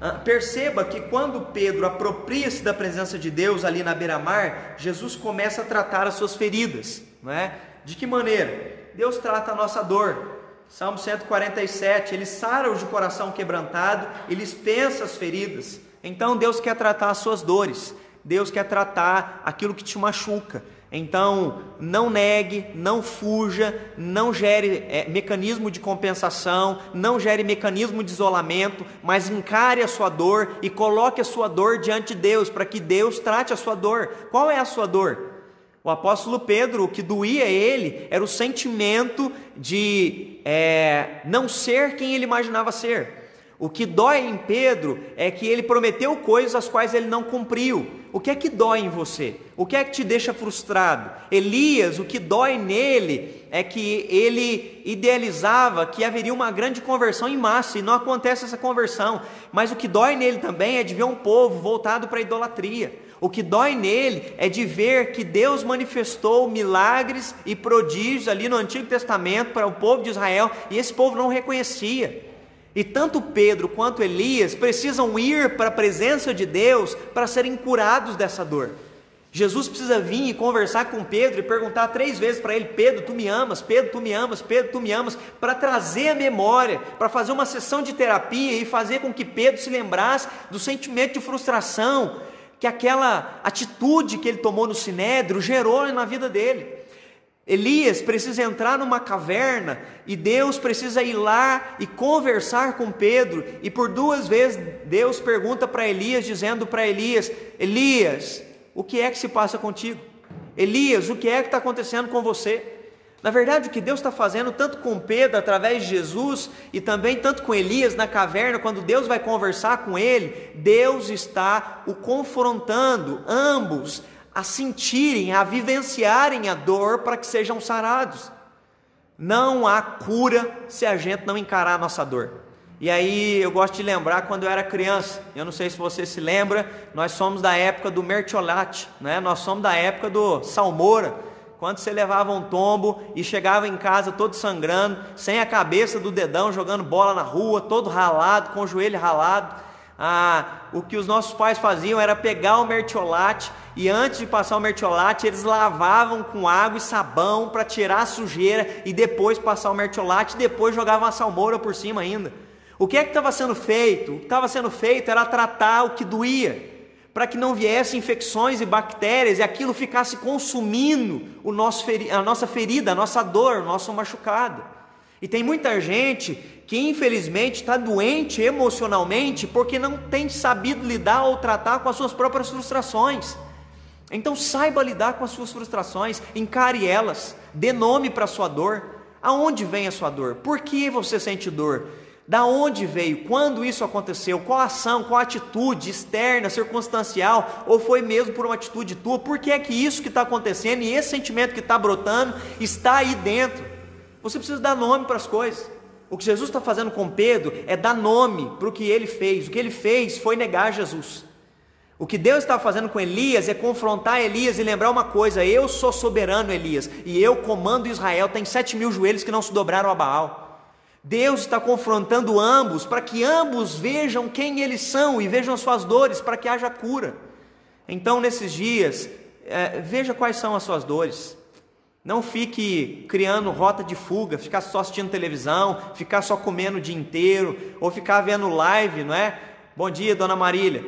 Ah, perceba que quando Pedro apropria-se da presença de Deus ali na beira-mar, Jesus começa a tratar as suas feridas, não é? De que maneira? Deus trata a nossa dor. Salmo 147, ele sara os de coração quebrantado, ele pensa as feridas. Então Deus quer tratar as suas dores. Deus quer tratar aquilo que te machuca. Então, não negue, não fuja, não gere é, mecanismo de compensação, não gere mecanismo de isolamento, mas encare a sua dor e coloque a sua dor diante de Deus, para que Deus trate a sua dor. Qual é a sua dor? O apóstolo Pedro, o que doía ele era o sentimento de é, não ser quem ele imaginava ser. O que dói em Pedro é que ele prometeu coisas as quais ele não cumpriu. O que é que dói em você? O que é que te deixa frustrado? Elias, o que dói nele é que ele idealizava que haveria uma grande conversão em massa e não acontece essa conversão. Mas o que dói nele também é de ver um povo voltado para a idolatria. O que dói nele é de ver que Deus manifestou milagres e prodígios ali no Antigo Testamento para o povo de Israel e esse povo não reconhecia. E tanto Pedro quanto Elias precisam ir para a presença de Deus para serem curados dessa dor. Jesus precisa vir e conversar com Pedro e perguntar três vezes para ele: Pedro, tu me amas? Pedro, tu me amas? Pedro, tu me amas? Para trazer a memória, para fazer uma sessão de terapia e fazer com que Pedro se lembrasse do sentimento de frustração que aquela atitude que ele tomou no sinédrio gerou na vida dele. Elias precisa entrar numa caverna e Deus precisa ir lá e conversar com Pedro. E por duas vezes Deus pergunta para Elias, dizendo para Elias: Elias, o que é que se passa contigo? Elias, o que é que está acontecendo com você? Na verdade, o que Deus está fazendo, tanto com Pedro, através de Jesus, e também tanto com Elias na caverna, quando Deus vai conversar com ele, Deus está o confrontando, ambos, a sentirem, a vivenciarem a dor para que sejam sarados. Não há cura se a gente não encarar a nossa dor. E aí eu gosto de lembrar quando eu era criança, eu não sei se você se lembra, nós somos da época do mertiolate, né? nós somos da época do salmoura, quando você levava um tombo e chegava em casa todo sangrando, sem a cabeça do dedão, jogando bola na rua, todo ralado, com o joelho ralado. Ah, o que os nossos pais faziam era pegar o mertiolate e antes de passar o mertiolate, eles lavavam com água e sabão para tirar a sujeira e depois passar o mertiolate e depois jogavam a salmoura por cima ainda. O que é que estava sendo feito? O que estava sendo feito era tratar o que doía, para que não viessem infecções e bactérias e aquilo ficasse consumindo o nosso a nossa ferida, a nossa dor, o nosso machucado. E tem muita gente que infelizmente está doente emocionalmente porque não tem sabido lidar ou tratar com as suas próprias frustrações. Então saiba lidar com as suas frustrações, encare elas, dê nome para a sua dor. Aonde vem a sua dor? Por que você sente dor? Da onde veio? Quando isso aconteceu? Qual ação, qual atitude externa, circunstancial, ou foi mesmo por uma atitude tua? Por que é que isso que está acontecendo e esse sentimento que está brotando está aí dentro? Você precisa dar nome para as coisas. O que Jesus está fazendo com Pedro é dar nome para o que ele fez. O que ele fez foi negar Jesus. O que Deus está fazendo com Elias é confrontar Elias e lembrar uma coisa: eu sou soberano, Elias, e eu comando Israel. Tem sete mil joelhos que não se dobraram a Baal. Deus está confrontando ambos para que ambos vejam quem eles são e vejam suas dores, para que haja cura. Então, nesses dias, é, veja quais são as suas dores. Não fique criando rota de fuga, ficar só assistindo televisão, ficar só comendo o dia inteiro, ou ficar vendo live, não é? Bom dia, dona Marília.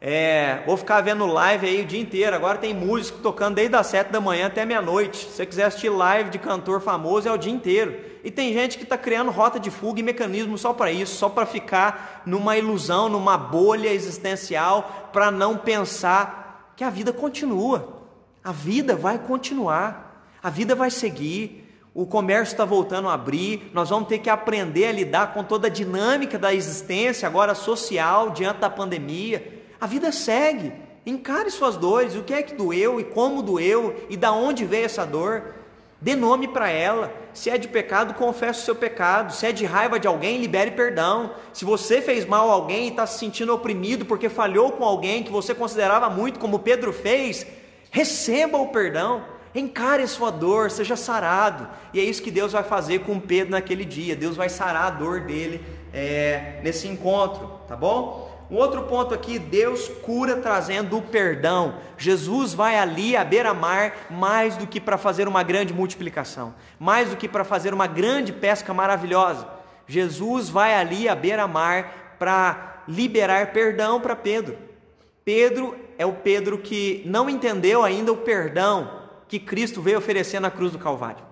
É, vou ficar vendo live aí o dia inteiro. Agora tem músico tocando desde as 7 da manhã até meia-noite. Se você quiser assistir live de cantor famoso, é o dia inteiro. E tem gente que está criando rota de fuga e mecanismo só para isso, só para ficar numa ilusão, numa bolha existencial, para não pensar que a vida continua. A vida vai continuar, a vida vai seguir. O comércio está voltando a abrir, nós vamos ter que aprender a lidar com toda a dinâmica da existência, agora social, diante da pandemia. A vida segue. Encare suas dores, o que é que doeu e como doeu e da onde veio essa dor. Dê nome para ela. Se é de pecado, confesse o seu pecado. Se é de raiva de alguém, libere perdão. Se você fez mal a alguém e está se sentindo oprimido porque falhou com alguém que você considerava muito, como Pedro fez, receba o perdão. Encare a sua dor, seja sarado. E é isso que Deus vai fazer com Pedro naquele dia. Deus vai sarar a dor dele é, nesse encontro, tá bom? Um outro ponto aqui, Deus cura trazendo o perdão. Jesus vai ali à beira-mar mais do que para fazer uma grande multiplicação, mais do que para fazer uma grande pesca maravilhosa. Jesus vai ali à beira-mar para liberar perdão para Pedro. Pedro é o Pedro que não entendeu ainda o perdão que Cristo veio oferecer na cruz do Calvário.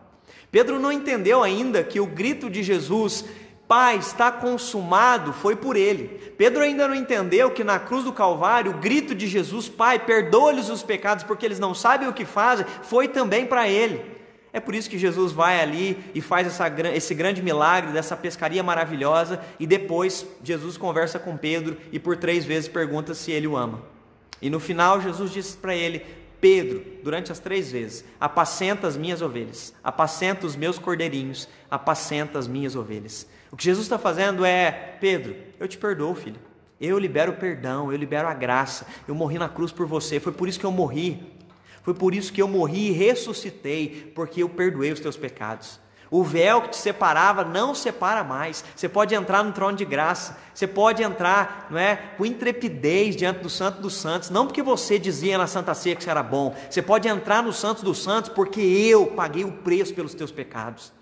Pedro não entendeu ainda que o grito de Jesus Pai, está consumado, foi por ele. Pedro ainda não entendeu que na cruz do Calvário, o grito de Jesus, Pai, perdoa-lhes os pecados, porque eles não sabem o que fazem, foi também para ele. É por isso que Jesus vai ali e faz essa, esse grande milagre dessa pescaria maravilhosa, e depois Jesus conversa com Pedro e por três vezes pergunta se ele o ama. E no final, Jesus diz para ele: Pedro, durante as três vezes: apacenta as minhas ovelhas, apacenta os meus cordeirinhos, apacenta as minhas ovelhas. O que Jesus está fazendo é: Pedro, eu te perdoo, filho. Eu libero o perdão, eu libero a graça. Eu morri na cruz por você, foi por isso que eu morri. Foi por isso que eu morri e ressuscitei, porque eu perdoei os teus pecados. O véu que te separava não separa mais. Você pode entrar no trono de graça. Você pode entrar, não é, com intrepidez diante do Santo dos Santos, não porque você dizia na Santa Ceia que você era bom. Você pode entrar no Santo dos Santos porque eu paguei o preço pelos teus pecados.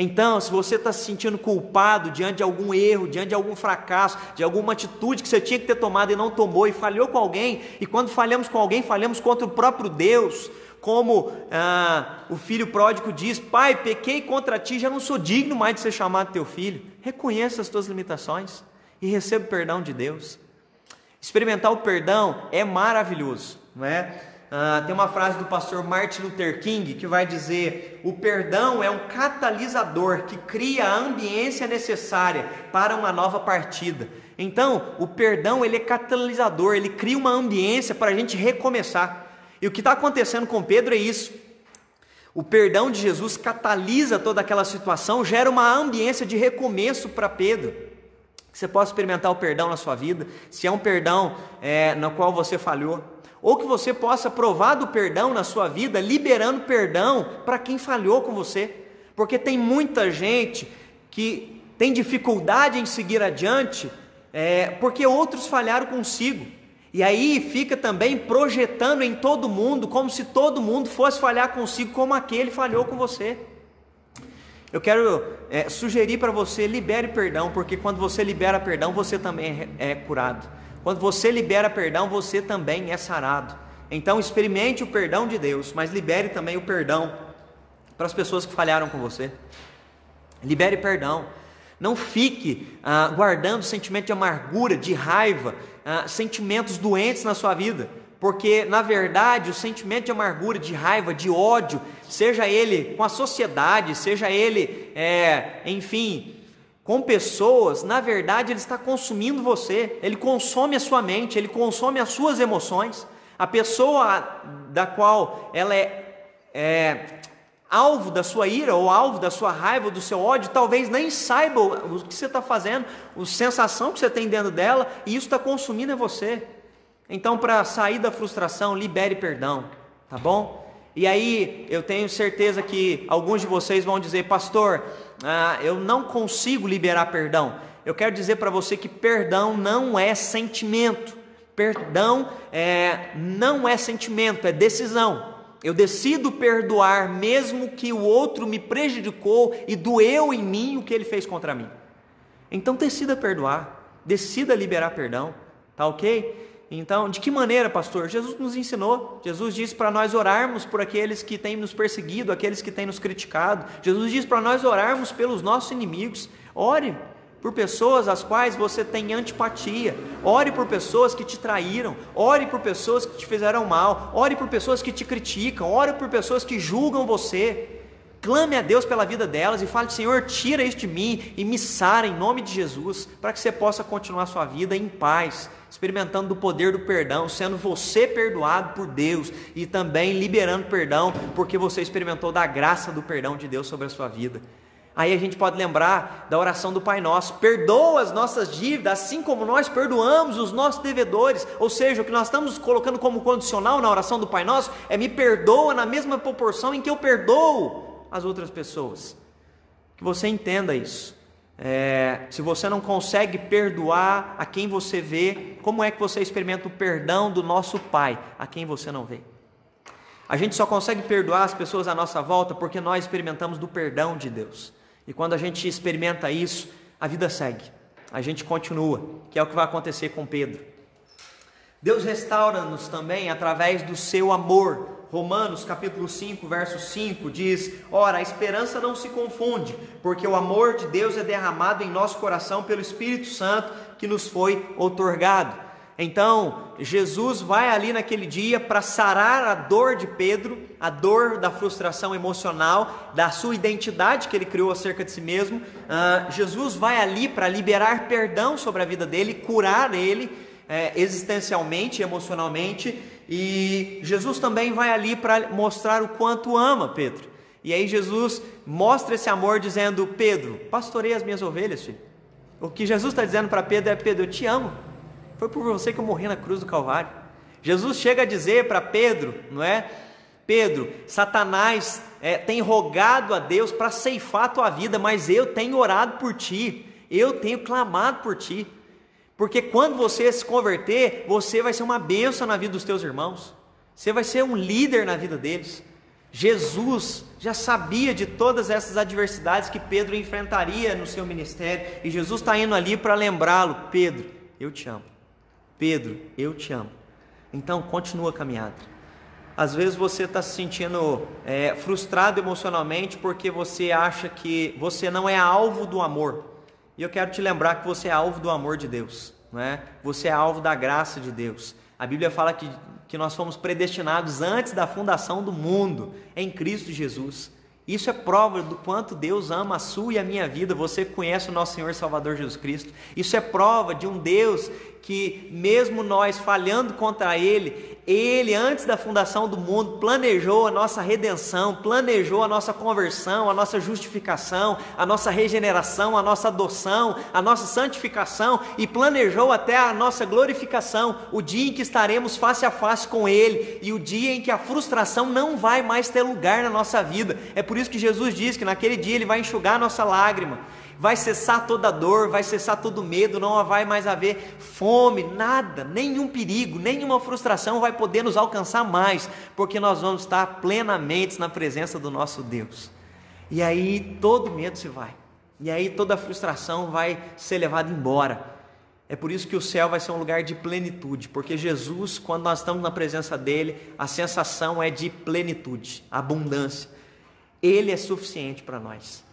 Então, se você está se sentindo culpado diante de algum erro, diante de algum fracasso, de alguma atitude que você tinha que ter tomado e não tomou, e falhou com alguém, e quando falhamos com alguém, falhamos contra o próprio Deus, como ah, o filho pródigo diz: Pai, pequei contra ti, já não sou digno mais de ser chamado teu filho. Reconheça as tuas limitações e receba o perdão de Deus. Experimentar o perdão é maravilhoso, não é? Uh, tem uma frase do pastor Martin Luther King que vai dizer: o perdão é um catalisador que cria a ambiência necessária para uma nova partida. Então, o perdão ele é catalisador, ele cria uma ambiência para a gente recomeçar. E o que está acontecendo com Pedro é isso. O perdão de Jesus catalisa toda aquela situação, gera uma ambiência de recomeço para Pedro. Você possa experimentar o perdão na sua vida, se é um perdão é, no qual você falhou ou que você possa provar do perdão na sua vida, liberando perdão para quem falhou com você, porque tem muita gente que tem dificuldade em seguir adiante, é, porque outros falharam consigo, e aí fica também projetando em todo mundo, como se todo mundo fosse falhar consigo, como aquele falhou com você. Eu quero é, sugerir para você, libere perdão, porque quando você libera perdão, você também é, é curado. Quando você libera perdão, você também é sarado. Então experimente o perdão de Deus, mas libere também o perdão para as pessoas que falharam com você. Libere perdão. Não fique ah, guardando sentimento de amargura, de raiva, ah, sentimentos doentes na sua vida porque na verdade o sentimento de amargura, de raiva, de ódio, seja ele com a sociedade, seja ele, é, enfim, com pessoas, na verdade ele está consumindo você, ele consome a sua mente, ele consome as suas emoções. A pessoa da qual ela é, é alvo da sua ira, ou alvo da sua raiva, ou do seu ódio, talvez nem saiba o que você está fazendo, a sensação que você tem dentro dela, e isso está consumindo é você. Então, para sair da frustração, libere perdão, tá bom? E aí, eu tenho certeza que alguns de vocês vão dizer, pastor, ah, eu não consigo liberar perdão. Eu quero dizer para você que perdão não é sentimento. Perdão é, não é sentimento, é decisão. Eu decido perdoar mesmo que o outro me prejudicou e doeu em mim o que ele fez contra mim. Então decida perdoar, decida liberar perdão, tá ok? Então, de que maneira, pastor? Jesus nos ensinou. Jesus disse para nós orarmos por aqueles que têm nos perseguido, aqueles que têm nos criticado. Jesus disse para nós orarmos pelos nossos inimigos. Ore por pessoas às quais você tem antipatia. Ore por pessoas que te traíram. Ore por pessoas que te fizeram mal. Ore por pessoas que te criticam. Ore por pessoas que julgam você. Clame a Deus pela vida delas e fale: Senhor, tira isso de mim e me sara em nome de Jesus, para que você possa continuar sua vida em paz, experimentando o poder do perdão, sendo você perdoado por Deus e também liberando perdão, porque você experimentou da graça do perdão de Deus sobre a sua vida. Aí a gente pode lembrar da oração do Pai Nosso: perdoa as nossas dívidas, assim como nós perdoamos os nossos devedores. Ou seja, o que nós estamos colocando como condicional na oração do Pai Nosso é me perdoa na mesma proporção em que eu perdoo as outras pessoas. Que você entenda isso. É, se você não consegue perdoar a quem você vê, como é que você experimenta o perdão do nosso Pai a quem você não vê? A gente só consegue perdoar as pessoas à nossa volta porque nós experimentamos do perdão de Deus. E quando a gente experimenta isso, a vida segue, a gente continua, que é o que vai acontecer com Pedro. Deus restaura-nos também através do seu amor Romanos capítulo 5, verso 5 diz: Ora, a esperança não se confunde, porque o amor de Deus é derramado em nosso coração pelo Espírito Santo que nos foi otorgado. Então, Jesus vai ali naquele dia para sarar a dor de Pedro, a dor da frustração emocional, da sua identidade que ele criou acerca de si mesmo. Uh, Jesus vai ali para liberar perdão sobre a vida dele, curar ele é, existencialmente, emocionalmente e Jesus também vai ali para mostrar o quanto ama Pedro. E aí Jesus mostra esse amor dizendo: Pedro, pastorei as minhas ovelhas, filho. O que Jesus está dizendo para Pedro é: Pedro, eu te amo. Foi por você que eu morri na cruz do Calvário. Jesus chega a dizer para Pedro, não é? Pedro, Satanás é, tem rogado a Deus para ceifar a tua vida, mas eu tenho orado por ti, eu tenho clamado por ti. Porque quando você se converter, você vai ser uma bênção na vida dos teus irmãos. Você vai ser um líder na vida deles. Jesus já sabia de todas essas adversidades que Pedro enfrentaria no seu ministério, e Jesus está indo ali para lembrá-lo: Pedro, eu te amo. Pedro, eu te amo. Então, continua a caminhada. Às vezes você está se sentindo é, frustrado emocionalmente porque você acha que você não é alvo do amor. E eu quero te lembrar que você é alvo do amor de Deus, não é? Você é alvo da graça de Deus. A Bíblia fala que, que nós fomos predestinados antes da fundação do mundo em Cristo Jesus. Isso é prova do quanto Deus ama a sua e a minha vida. Você conhece o nosso Senhor Salvador Jesus Cristo. Isso é prova de um Deus que, mesmo nós falhando contra Ele, Ele, antes da fundação do mundo, planejou a nossa redenção, planejou a nossa conversão, a nossa justificação, a nossa regeneração, a nossa adoção, a nossa santificação e planejou até a nossa glorificação, o dia em que estaremos face a face com Ele e o dia em que a frustração não vai mais ter lugar na nossa vida. É por isso que Jesus diz que naquele dia Ele vai enxugar a nossa lágrima vai cessar toda dor, vai cessar todo medo, não vai mais haver fome, nada, nenhum perigo, nenhuma frustração vai poder nos alcançar mais, porque nós vamos estar plenamente na presença do nosso Deus. E aí todo medo se vai. E aí toda frustração vai ser levada embora. É por isso que o céu vai ser um lugar de plenitude, porque Jesus, quando nós estamos na presença dele, a sensação é de plenitude, abundância. Ele é suficiente para nós.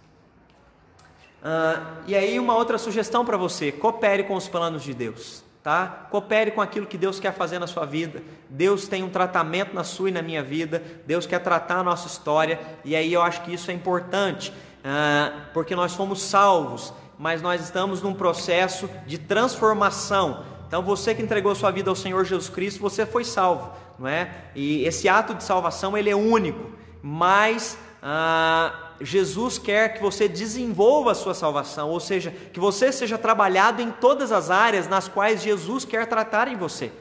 Uh, e aí, uma outra sugestão para você: coopere com os planos de Deus, tá? Coopere com aquilo que Deus quer fazer na sua vida. Deus tem um tratamento na sua e na minha vida, Deus quer tratar a nossa história, e aí eu acho que isso é importante, uh, porque nós fomos salvos mas nós estamos num processo de transformação. Então, você que entregou sua vida ao Senhor Jesus Cristo, você foi salvo, não é? E esse ato de salvação ele é único, mas ah, Jesus quer que você desenvolva a sua salvação, ou seja, que você seja trabalhado em todas as áreas nas quais Jesus quer tratar em você.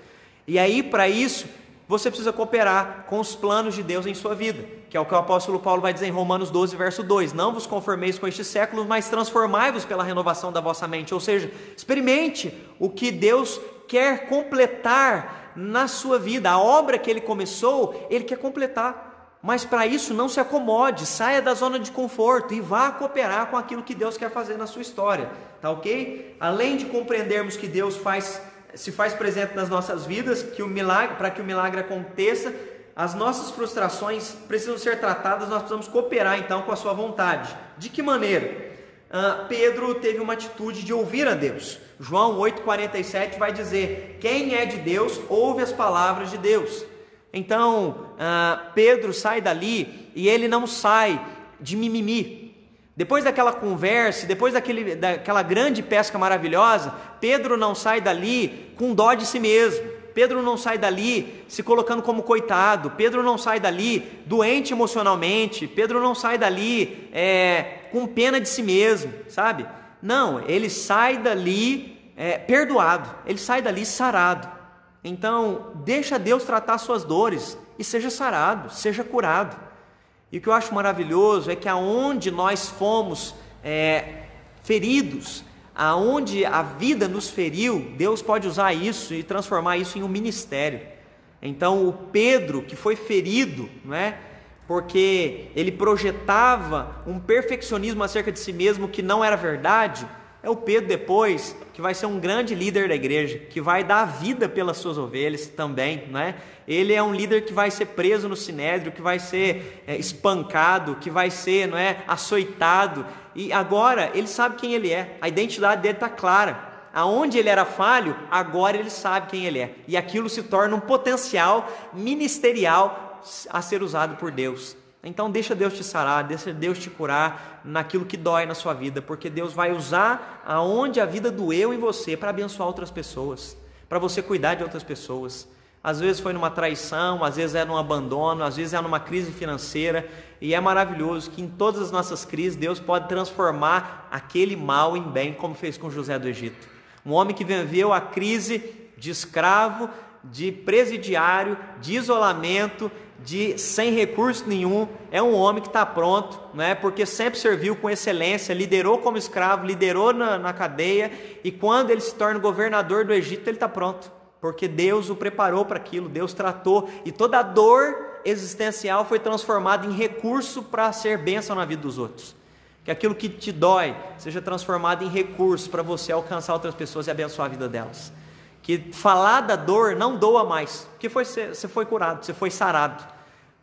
E aí, para isso, você precisa cooperar com os planos de Deus em sua vida, que é o que o apóstolo Paulo vai dizer em Romanos 12, verso 2: Não vos conformeis com este século, mas transformai-vos pela renovação da vossa mente. Ou seja, experimente o que Deus quer completar na sua vida, a obra que ele começou, ele quer completar. Mas para isso não se acomode, saia da zona de conforto e vá cooperar com aquilo que Deus quer fazer na sua história, tá ok? Além de compreendermos que Deus faz se faz presente nas nossas vidas, que o milagre, para que o milagre aconteça, as nossas frustrações precisam ser tratadas, nós precisamos cooperar então com a sua vontade. De que maneira? Uh, Pedro teve uma atitude de ouvir a Deus. João 8,47 vai dizer: Quem é de Deus, ouve as palavras de Deus. Então, uh, Pedro sai dali e ele não sai de mimimi, depois daquela conversa, depois daquele, daquela grande pesca maravilhosa, Pedro não sai dali com dó de si mesmo. Pedro não sai dali se colocando como coitado. Pedro não sai dali doente emocionalmente. Pedro não sai dali é, com pena de si mesmo, sabe? Não, ele sai dali é, perdoado. Ele sai dali sarado. Então, deixa Deus tratar suas dores e seja sarado, seja curado. E o que eu acho maravilhoso é que aonde nós fomos é, feridos, aonde a vida nos feriu, Deus pode usar isso e transformar isso em um ministério. Então o Pedro que foi ferido, não é? Porque ele projetava um perfeccionismo acerca de si mesmo que não era verdade, é o Pedro depois que vai ser um grande líder da igreja, que vai dar vida pelas suas ovelhas também, né? Ele é um líder que vai ser preso no sinédrio, que vai ser é, espancado, que vai ser, não é, açoitado. E agora ele sabe quem ele é. A identidade dele está clara. Aonde ele era falho, agora ele sabe quem ele é. E aquilo se torna um potencial ministerial a ser usado por Deus. Então deixa Deus te sarar, deixa Deus te curar naquilo que dói na sua vida, porque Deus vai usar aonde a vida doeu em você para abençoar outras pessoas, para você cuidar de outras pessoas. Às vezes foi numa traição, às vezes é num abandono, às vezes é numa crise financeira, e é maravilhoso que em todas as nossas crises Deus pode transformar aquele mal em bem, como fez com José do Egito. Um homem que viveu a crise de escravo, de presidiário, de isolamento, de sem recurso nenhum, é um homem que está pronto, né? porque sempre serviu com excelência, liderou como escravo, liderou na, na cadeia, e quando ele se torna governador do Egito, ele está pronto, porque Deus o preparou para aquilo, Deus tratou, e toda a dor existencial foi transformada em recurso para ser bênção na vida dos outros. Que aquilo que te dói seja transformado em recurso para você alcançar outras pessoas e abençoar a vida delas. Que falar da dor não doa mais, porque foi, você foi curado, você foi sarado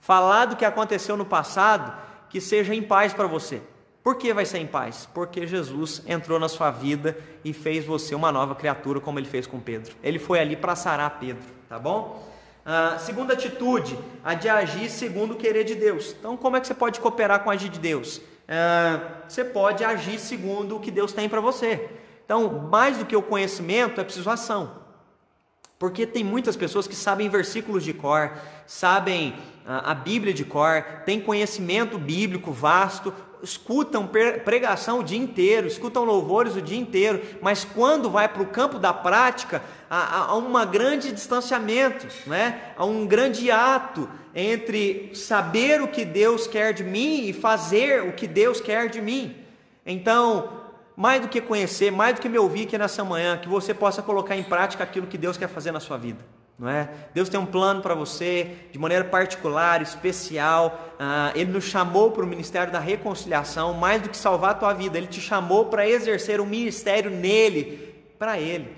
falar do que aconteceu no passado, que seja em paz para você. Por que vai ser em paz? Porque Jesus entrou na sua vida e fez você uma nova criatura, como ele fez com Pedro. Ele foi ali para sarar Pedro, tá bom? Ah, segunda atitude, a de agir segundo o querer de Deus. Então, como é que você pode cooperar com a agir de Deus? Ah, você pode agir segundo o que Deus tem para você. Então, mais do que o conhecimento, é preciso ação. Porque tem muitas pessoas que sabem versículos de cor, sabem a Bíblia de cor, têm conhecimento bíblico vasto, escutam pregação o dia inteiro, escutam louvores o dia inteiro, mas quando vai para o campo da prática, há, há um grande distanciamento, né? há um grande ato entre saber o que Deus quer de mim e fazer o que Deus quer de mim. Então, mais do que conhecer, mais do que me ouvir aqui nessa manhã, que você possa colocar em prática aquilo que Deus quer fazer na sua vida. não é? Deus tem um plano para você de maneira particular, especial. Ah, ele nos chamou para o ministério da reconciliação, mais do que salvar a tua vida, Ele te chamou para exercer um ministério nele, para Ele.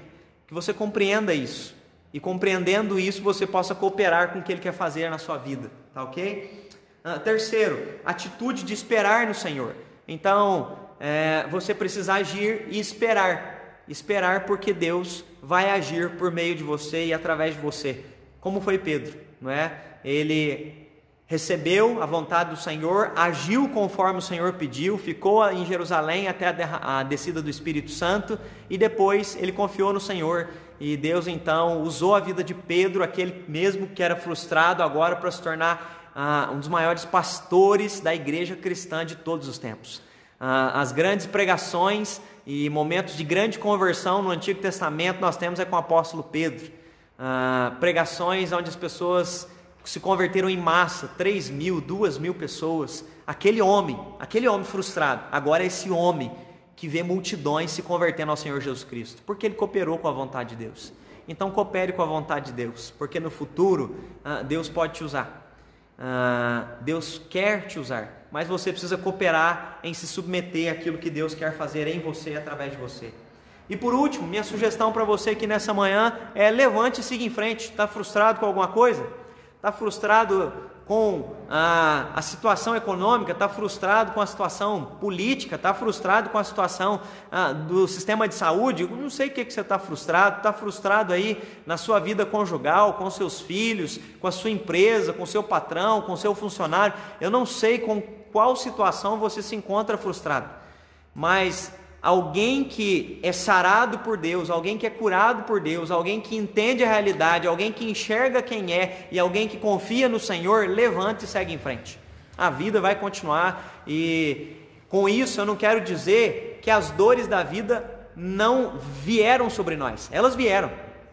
Que você compreenda isso e compreendendo isso você possa cooperar com o que Ele quer fazer na sua vida, tá ok? Ah, terceiro, atitude de esperar no Senhor. Então, é, você precisa agir e esperar. Esperar porque Deus vai agir por meio de você e através de você. Como foi Pedro, não é? Ele recebeu a vontade do Senhor, agiu conforme o Senhor pediu, ficou em Jerusalém até a, descida do Espírito Santo e depois ele confiou no Senhor. E Deus então usou a vida de Pedro, aquele mesmo que era frustrado, agora para se tornar ah, um dos maiores pastores da igreja cristã de todos os tempos. Ah, as grandes pregações e momentos de grande conversão no Antigo Testamento nós temos é com o apóstolo Pedro. Ah, pregações onde as pessoas se converteram em massa, 3 mil, 2 mil pessoas. Aquele homem, aquele homem frustrado, agora é esse homem que vê multidões se convertendo ao Senhor Jesus Cristo, porque ele cooperou com a vontade de Deus. Então coopere com a vontade de Deus, porque no futuro ah, Deus pode te usar. Ah, Deus quer te usar, mas você precisa cooperar em se submeter àquilo que Deus quer fazer em você e através de você. E por último, minha sugestão para você aqui nessa manhã é levante e siga em frente. Está frustrado com alguma coisa? Está frustrado com a, a situação econômica, está frustrado com a situação política, está frustrado com a situação ah, do sistema de saúde, não sei o que, que você está frustrado, está frustrado aí na sua vida conjugal, com seus filhos, com a sua empresa, com seu patrão, com seu funcionário, eu não sei com qual situação você se encontra frustrado, mas alguém que é sarado por Deus, alguém que é curado por Deus, alguém que entende a realidade, alguém que enxerga quem é e alguém que confia no Senhor, levante e segue em frente. A vida vai continuar e com isso eu não quero dizer que as dores da vida não vieram sobre nós. Elas vieram,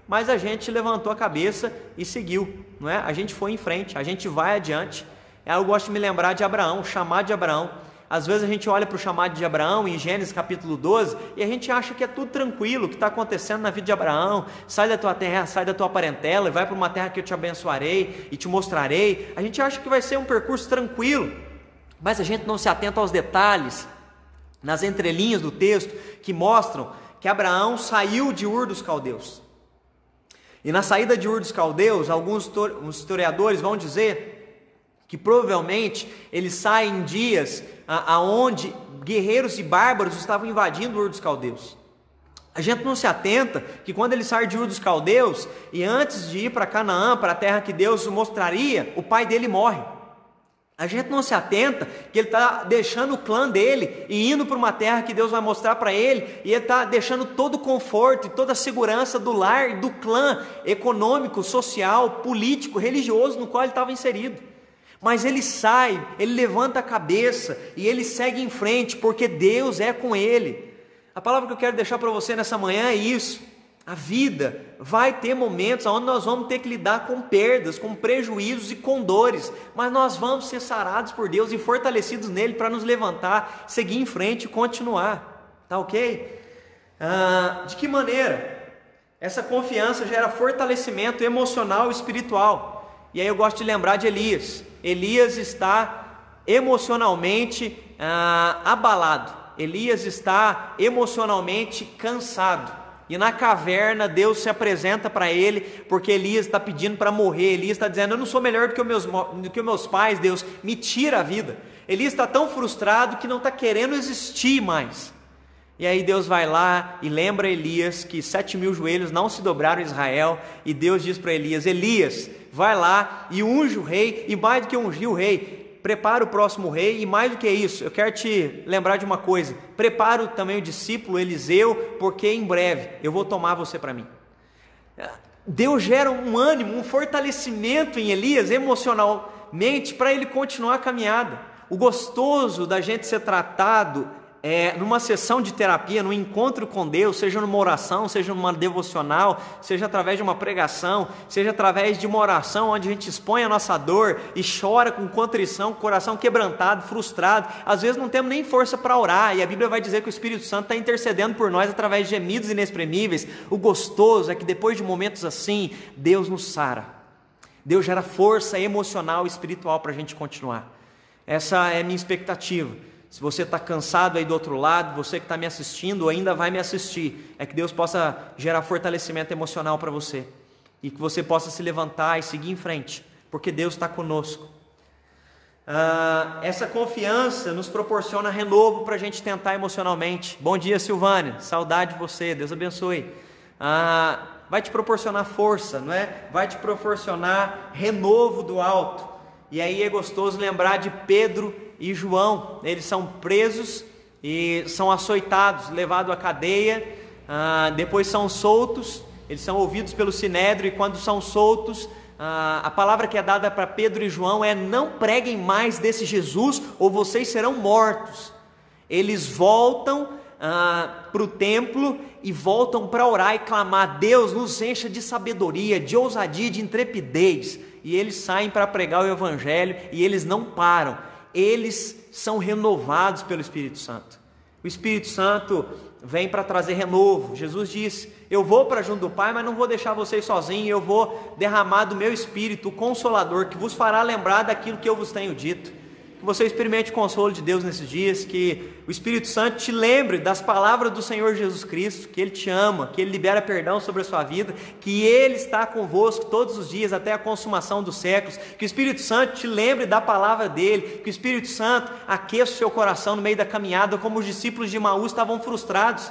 mas a gente levantou a cabeça e seguiu, não é? A gente foi em frente, a gente vai adiante. Eu gosto de me lembrar de Abraão, o chamado de Abraão. Às vezes a gente olha para o chamado de Abraão em Gênesis capítulo 12 e a gente acha que é tudo tranquilo, o que está acontecendo na vida de Abraão. Sai da tua terra, sai da tua parentela e vai para uma terra que eu te abençoarei e te mostrarei. A gente acha que vai ser um percurso tranquilo, mas a gente não se atenta aos detalhes, nas entrelinhas do texto que mostram que Abraão saiu de Ur dos Caldeus. E na saída de Ur dos Caldeus, alguns historiadores vão dizer que provavelmente ele sai em dias aonde guerreiros e bárbaros estavam invadindo o Ur dos Caldeus. A gente não se atenta que quando ele sai de Ur dos Caldeus e antes de ir para Canaã, para a terra que Deus mostraria, o pai dele morre. A gente não se atenta que ele está deixando o clã dele e indo para uma terra que Deus vai mostrar para ele, e ele está deixando todo o conforto e toda a segurança do lar, do clã econômico, social, político, religioso no qual ele estava inserido. Mas ele sai, ele levanta a cabeça e ele segue em frente, porque Deus é com ele. A palavra que eu quero deixar para você nessa manhã é isso. A vida vai ter momentos onde nós vamos ter que lidar com perdas, com prejuízos e com dores, mas nós vamos ser sarados por Deus e fortalecidos nele para nos levantar, seguir em frente e continuar. Tá ok? Ah, de que maneira? Essa confiança gera fortalecimento emocional e espiritual. E aí eu gosto de lembrar de Elias. Elias está emocionalmente ah, abalado, Elias está emocionalmente cansado. E na caverna Deus se apresenta para ele, porque Elias está pedindo para morrer. Elias está dizendo: Eu não sou melhor do que, meus, do que meus pais, Deus, me tira a vida. Elias está tão frustrado que não está querendo existir mais. E aí Deus vai lá e lembra Elias que sete mil joelhos não se dobraram em Israel, e Deus diz para Elias: Elias, vai lá e unge o rei, e mais do que ungir o rei, prepara o próximo rei, e mais do que isso, eu quero te lembrar de uma coisa: prepara também o discípulo Eliseu, porque em breve eu vou tomar você para mim. Deus gera um ânimo, um fortalecimento em Elias emocionalmente para ele continuar a caminhada. O gostoso da gente ser tratado é, numa sessão de terapia, num encontro com Deus, seja numa oração, seja numa devocional, seja através de uma pregação, seja através de uma oração onde a gente expõe a nossa dor e chora com contrição, com coração quebrantado, frustrado. Às vezes não temos nem força para orar, e a Bíblia vai dizer que o Espírito Santo está intercedendo por nós através de gemidos inexprimíveis. O gostoso é que depois de momentos assim, Deus nos sara. Deus gera força emocional e espiritual para a gente continuar. Essa é a minha expectativa se você está cansado aí do outro lado, você que está me assistindo ainda vai me assistir, é que Deus possa gerar fortalecimento emocional para você e que você possa se levantar e seguir em frente, porque Deus está conosco. Ah, essa confiança nos proporciona renovo para a gente tentar emocionalmente. Bom dia, Silvânia, saudade de você, Deus abençoe. Ah, vai te proporcionar força, não é? Vai te proporcionar renovo do alto. E aí é gostoso lembrar de Pedro e João. Eles são presos e são açoitados, levados à cadeia, ah, depois são soltos, eles são ouvidos pelo sinédrio e quando são soltos, ah, a palavra que é dada para Pedro e João é: não preguem mais desse Jesus ou vocês serão mortos. Eles voltam ah, para o templo e voltam para orar e clamar: Deus nos encha de sabedoria, de ousadia, de intrepidez. E eles saem para pregar o Evangelho e eles não param eles são renovados pelo Espírito Santo. O Espírito Santo vem para trazer renovo. Jesus disse: Eu vou para junto do Pai, mas não vou deixar vocês sozinhos, eu vou derramar do meu Espírito, o Consolador, que vos fará lembrar daquilo que eu vos tenho dito que você experimente o consolo de Deus nesses dias, que o Espírito Santo te lembre das palavras do Senhor Jesus Cristo, que Ele te ama, que Ele libera perdão sobre a sua vida, que Ele está convosco todos os dias até a consumação dos séculos, que o Espírito Santo te lembre da palavra dele, que o Espírito Santo aqueça o seu coração no meio da caminhada, como os discípulos de Maús estavam frustrados.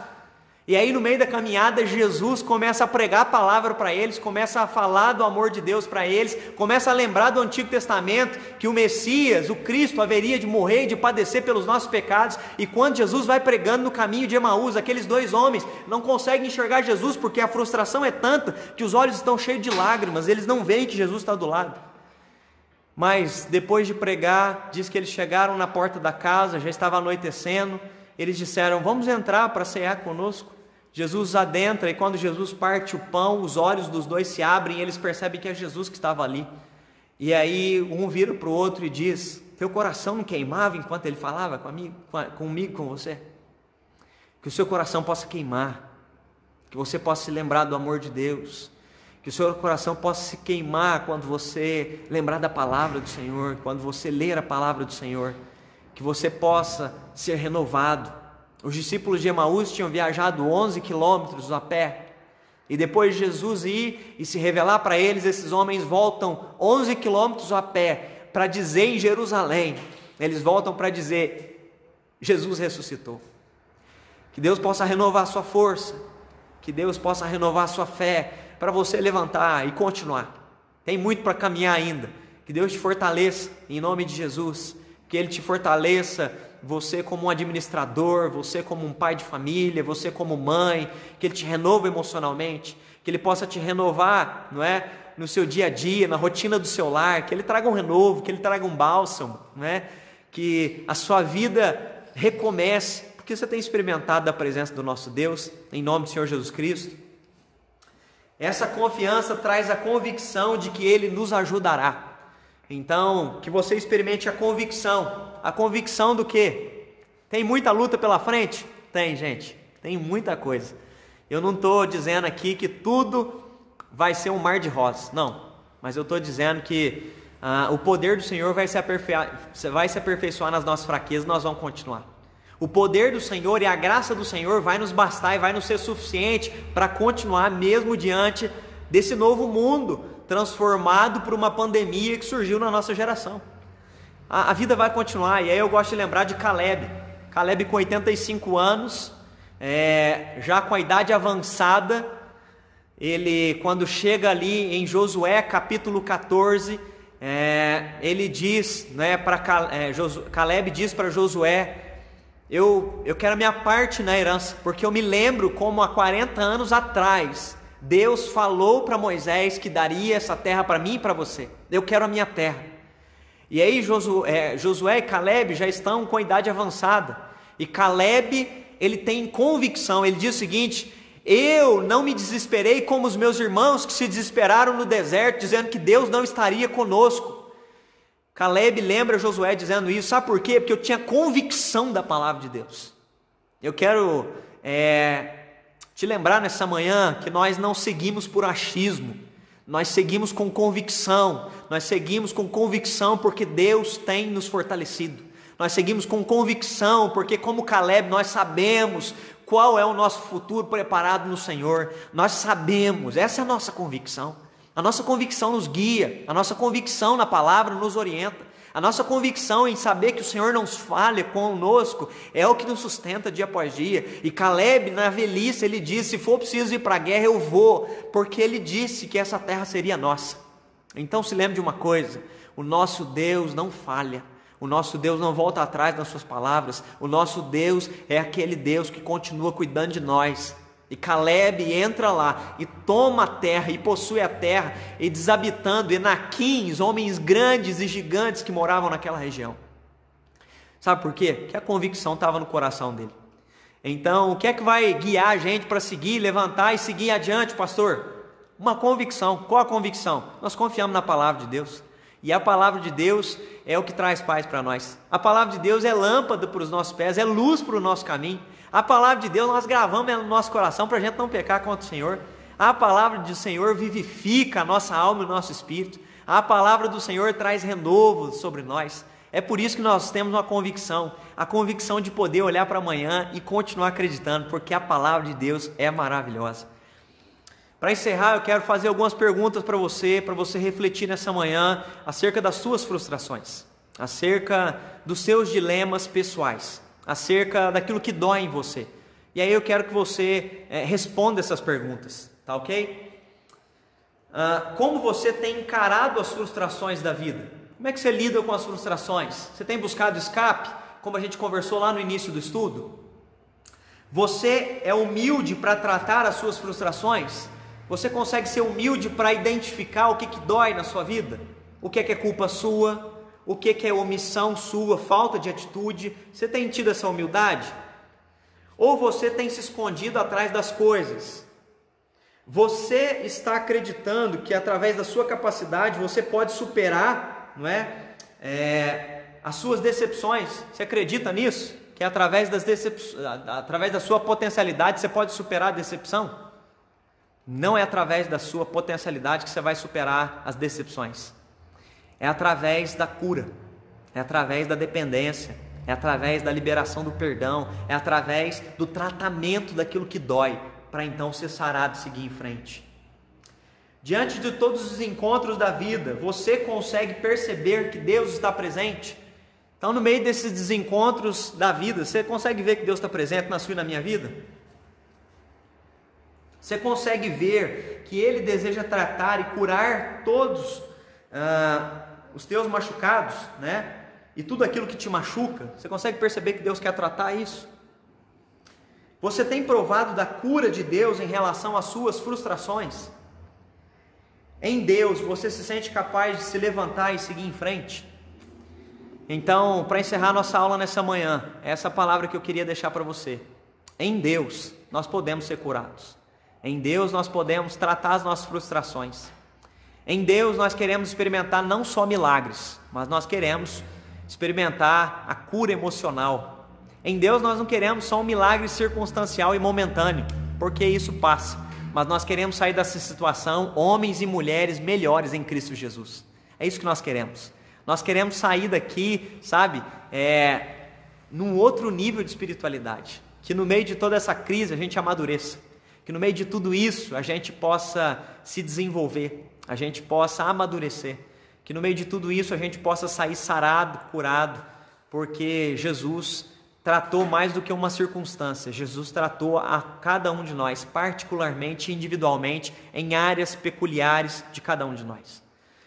E aí, no meio da caminhada, Jesus começa a pregar a palavra para eles, começa a falar do amor de Deus para eles, começa a lembrar do Antigo Testamento que o Messias, o Cristo, haveria de morrer e de padecer pelos nossos pecados. E quando Jesus vai pregando no caminho de Emaús, aqueles dois homens não conseguem enxergar Jesus porque a frustração é tanta que os olhos estão cheios de lágrimas, eles não veem que Jesus está do lado. Mas depois de pregar, diz que eles chegaram na porta da casa, já estava anoitecendo. Eles disseram: Vamos entrar para cear conosco. Jesus adentra e quando Jesus parte o pão, os olhos dos dois se abrem e eles percebem que é Jesus que estava ali. E aí um vira para o outro e diz: Teu coração não queimava enquanto ele falava comigo, comigo, com você? Que o seu coração possa queimar, que você possa se lembrar do amor de Deus, que o seu coração possa se queimar quando você lembrar da palavra do Senhor, quando você ler a palavra do Senhor, que você possa ser renovado os discípulos de Emaús tinham viajado 11 quilômetros a pé. E depois de Jesus ir e se revelar para eles, esses homens voltam 11 quilômetros a pé para dizer em Jerusalém. Eles voltam para dizer: Jesus ressuscitou. Que Deus possa renovar a sua força, que Deus possa renovar a sua fé para você levantar e continuar. Tem muito para caminhar ainda. Que Deus te fortaleça em nome de Jesus. Que Ele te fortaleça você como um administrador, você como um pai de família, você como mãe, que ele te renova emocionalmente, que ele possa te renovar, não é? No seu dia a dia, na rotina do seu lar, que ele traga um renovo, que ele traga um bálsamo, não é? Que a sua vida recomece, porque você tem experimentado a presença do nosso Deus, em nome do Senhor Jesus Cristo. Essa confiança traz a convicção de que ele nos ajudará. Então, que você experimente a convicção. A convicção do que? Tem muita luta pela frente? Tem, gente. Tem muita coisa. Eu não estou dizendo aqui que tudo vai ser um mar de rosas. Não. Mas eu estou dizendo que ah, o poder do Senhor vai se, vai se aperfeiçoar nas nossas fraquezas, nós vamos continuar. O poder do Senhor e a graça do Senhor vai nos bastar e vai nos ser suficiente para continuar mesmo diante desse novo mundo transformado por uma pandemia que surgiu na nossa geração. A, a vida vai continuar, e aí eu gosto de lembrar de Caleb. Caleb com 85 anos, é, já com a idade avançada, ele, quando chega ali em Josué capítulo 14, é, ele diz, né, para é, Caleb diz para Josué: eu, eu quero a minha parte na herança, porque eu me lembro como há 40 anos atrás Deus falou para Moisés que daria essa terra para mim e para você. Eu quero a minha terra. E aí Josué, Josué e Caleb já estão com a idade avançada. E Caleb, ele tem convicção, ele diz o seguinte: Eu não me desesperei como os meus irmãos que se desesperaram no deserto, dizendo que Deus não estaria conosco. Caleb lembra Josué dizendo isso, sabe por quê? Porque eu tinha convicção da palavra de Deus. Eu quero é, te lembrar nessa manhã que nós não seguimos por achismo, nós seguimos com convicção, nós seguimos com convicção porque Deus tem nos fortalecido. Nós seguimos com convicção, porque, como Caleb, nós sabemos qual é o nosso futuro preparado no Senhor. Nós sabemos, essa é a nossa convicção. A nossa convicção nos guia, a nossa convicção na palavra nos orienta. A nossa convicção em saber que o Senhor não falha conosco é o que nos sustenta dia após dia. E Caleb, na velhice, ele disse: se for preciso ir para a guerra, eu vou, porque ele disse que essa terra seria nossa. Então se lembre de uma coisa: o nosso Deus não falha. O nosso Deus não volta atrás nas suas palavras. O nosso Deus é aquele Deus que continua cuidando de nós. E Caleb entra lá e toma a terra e possui a terra, e desabitando Enaquins, homens grandes e gigantes que moravam naquela região. Sabe por quê? Porque a convicção estava no coração dele. Então, o que é que vai guiar a gente para seguir, levantar e seguir adiante, pastor? Uma convicção. Qual a convicção? Nós confiamos na palavra de Deus. E a palavra de Deus é o que traz paz para nós. A palavra de Deus é lâmpada para os nossos pés, é luz para o nosso caminho. A palavra de Deus nós gravamos no nosso coração para a gente não pecar contra o Senhor. A palavra do Senhor vivifica a nossa alma e o nosso espírito. A palavra do Senhor traz renovo sobre nós. É por isso que nós temos uma convicção, a convicção de poder olhar para amanhã e continuar acreditando, porque a palavra de Deus é maravilhosa. Para encerrar, eu quero fazer algumas perguntas para você, para você refletir nessa manhã acerca das suas frustrações, acerca dos seus dilemas pessoais, acerca daquilo que dói em você. E aí eu quero que você é, responda essas perguntas, tá ok? Ah, como você tem encarado as frustrações da vida? Como é que você lida com as frustrações? Você tem buscado escape, como a gente conversou lá no início do estudo? Você é humilde para tratar as suas frustrações? Você consegue ser humilde para identificar o que, que dói na sua vida? O que é, que é culpa sua? O que é, omissão sua, falta de atitude? Você tem tido essa humildade? Ou você tem se escondido atrás das coisas? Você está acreditando que através da sua capacidade você pode superar, não é? é as suas decepções. Você acredita nisso? Que através, das decep... através da sua potencialidade você pode superar a decepção? Não é através da sua potencialidade que você vai superar as decepções. É através da cura, é através da dependência, é através da liberação do perdão, é através do tratamento daquilo que dói, para então ser sarado e seguir em frente. Diante de todos os encontros da vida, você consegue perceber que Deus está presente? Então, no meio desses desencontros da vida, você consegue ver que Deus está presente na sua e na minha vida? Você consegue ver que Ele deseja tratar e curar todos ah, os teus machucados, né? E tudo aquilo que te machuca. Você consegue perceber que Deus quer tratar isso? Você tem provado da cura de Deus em relação às suas frustrações? Em Deus, você se sente capaz de se levantar e seguir em frente? Então, para encerrar nossa aula nessa manhã, essa palavra que eu queria deixar para você. Em Deus, nós podemos ser curados. Em Deus nós podemos tratar as nossas frustrações. Em Deus nós queremos experimentar não só milagres, mas nós queremos experimentar a cura emocional. Em Deus nós não queremos só um milagre circunstancial e momentâneo, porque isso passa. Mas nós queremos sair dessa situação homens e mulheres melhores em Cristo Jesus. É isso que nós queremos. Nós queremos sair daqui, sabe, é, num outro nível de espiritualidade. Que no meio de toda essa crise a gente amadureça que no meio de tudo isso a gente possa se desenvolver, a gente possa amadurecer, que no meio de tudo isso a gente possa sair sarado, curado, porque Jesus tratou mais do que uma circunstância, Jesus tratou a cada um de nós, particularmente, individualmente, em áreas peculiares de cada um de nós.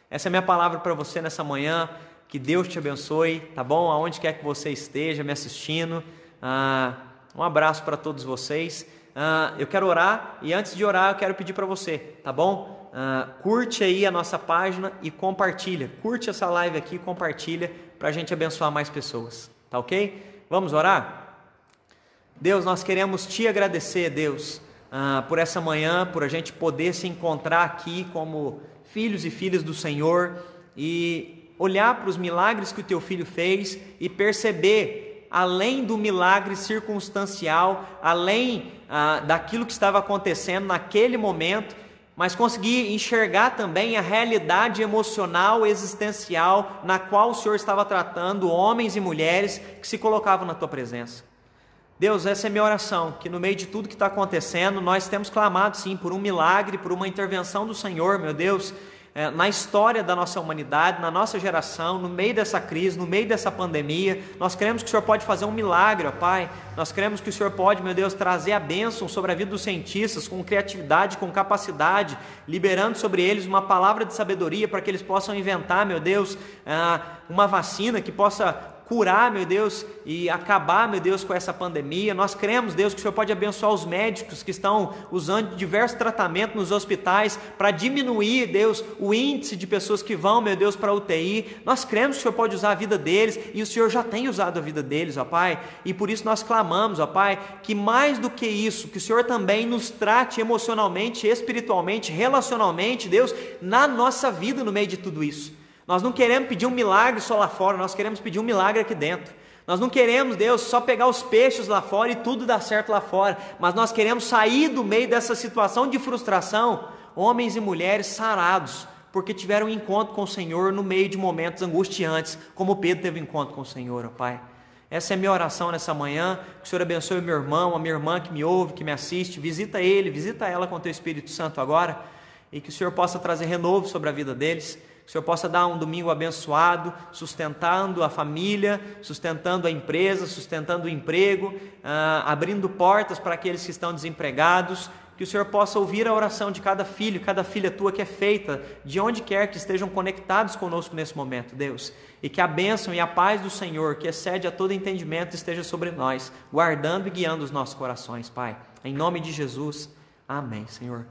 Essa é a minha palavra para você nessa manhã. Que Deus te abençoe, tá bom? Aonde quer que você esteja me assistindo. Ah, um abraço para todos vocês. Uh, eu quero orar e antes de orar eu quero pedir para você, tá bom? Uh, curte aí a nossa página e compartilha. Curte essa live aqui compartilha para a gente abençoar mais pessoas, tá ok? Vamos orar? Deus, nós queremos te agradecer, Deus, ah, por essa manhã, por a gente poder se encontrar aqui como filhos e filhas do Senhor e olhar para os milagres que o teu filho fez e perceber, além do milagre circunstancial, além ah, daquilo que estava acontecendo naquele momento, mas conseguir enxergar também a realidade emocional, existencial, na qual o Senhor estava tratando homens e mulheres que se colocavam na tua presença. Deus, essa é minha oração, que no meio de tudo que está acontecendo, nós temos clamado sim por um milagre, por uma intervenção do Senhor, meu Deus, é, na história da nossa humanidade, na nossa geração, no meio dessa crise, no meio dessa pandemia. Nós queremos que o Senhor pode fazer um milagre, ó Pai. Nós queremos que o Senhor pode, meu Deus, trazer a bênção sobre a vida dos cientistas, com criatividade, com capacidade, liberando sobre eles uma palavra de sabedoria para que eles possam inventar, meu Deus, ah, uma vacina que possa curar, meu Deus, e acabar, meu Deus, com essa pandemia. Nós cremos, Deus, que o Senhor pode abençoar os médicos que estão usando diversos tratamentos nos hospitais para diminuir, Deus, o índice de pessoas que vão, meu Deus, para UTI. Nós cremos que o Senhor pode usar a vida deles e o Senhor já tem usado a vida deles, ó Pai. E por isso nós clamamos, ó Pai, que mais do que isso, que o Senhor também nos trate emocionalmente, espiritualmente, relacionalmente, Deus, na nossa vida no meio de tudo isso. Nós não queremos pedir um milagre só lá fora, nós queremos pedir um milagre aqui dentro. Nós não queremos, Deus, só pegar os peixes lá fora e tudo dar certo lá fora, mas nós queremos sair do meio dessa situação de frustração, homens e mulheres sarados, porque tiveram um encontro com o Senhor no meio de momentos angustiantes, como Pedro teve um encontro com o Senhor, ó Pai. Essa é a minha oração nessa manhã. Que o Senhor abençoe meu irmão, a minha irmã que me ouve, que me assiste. Visita ele, visita ela com o teu Espírito Santo agora. E que o Senhor possa trazer renovo sobre a vida deles que o Senhor possa dar um domingo abençoado, sustentando a família, sustentando a empresa, sustentando o emprego, ah, abrindo portas para aqueles que estão desempregados. Que o Senhor possa ouvir a oração de cada filho, cada filha tua que é feita, de onde quer que estejam conectados conosco nesse momento, Deus. E que a bênção e a paz do Senhor, que excede a todo entendimento, esteja sobre nós, guardando e guiando os nossos corações, Pai. Em nome de Jesus. Amém, Senhor.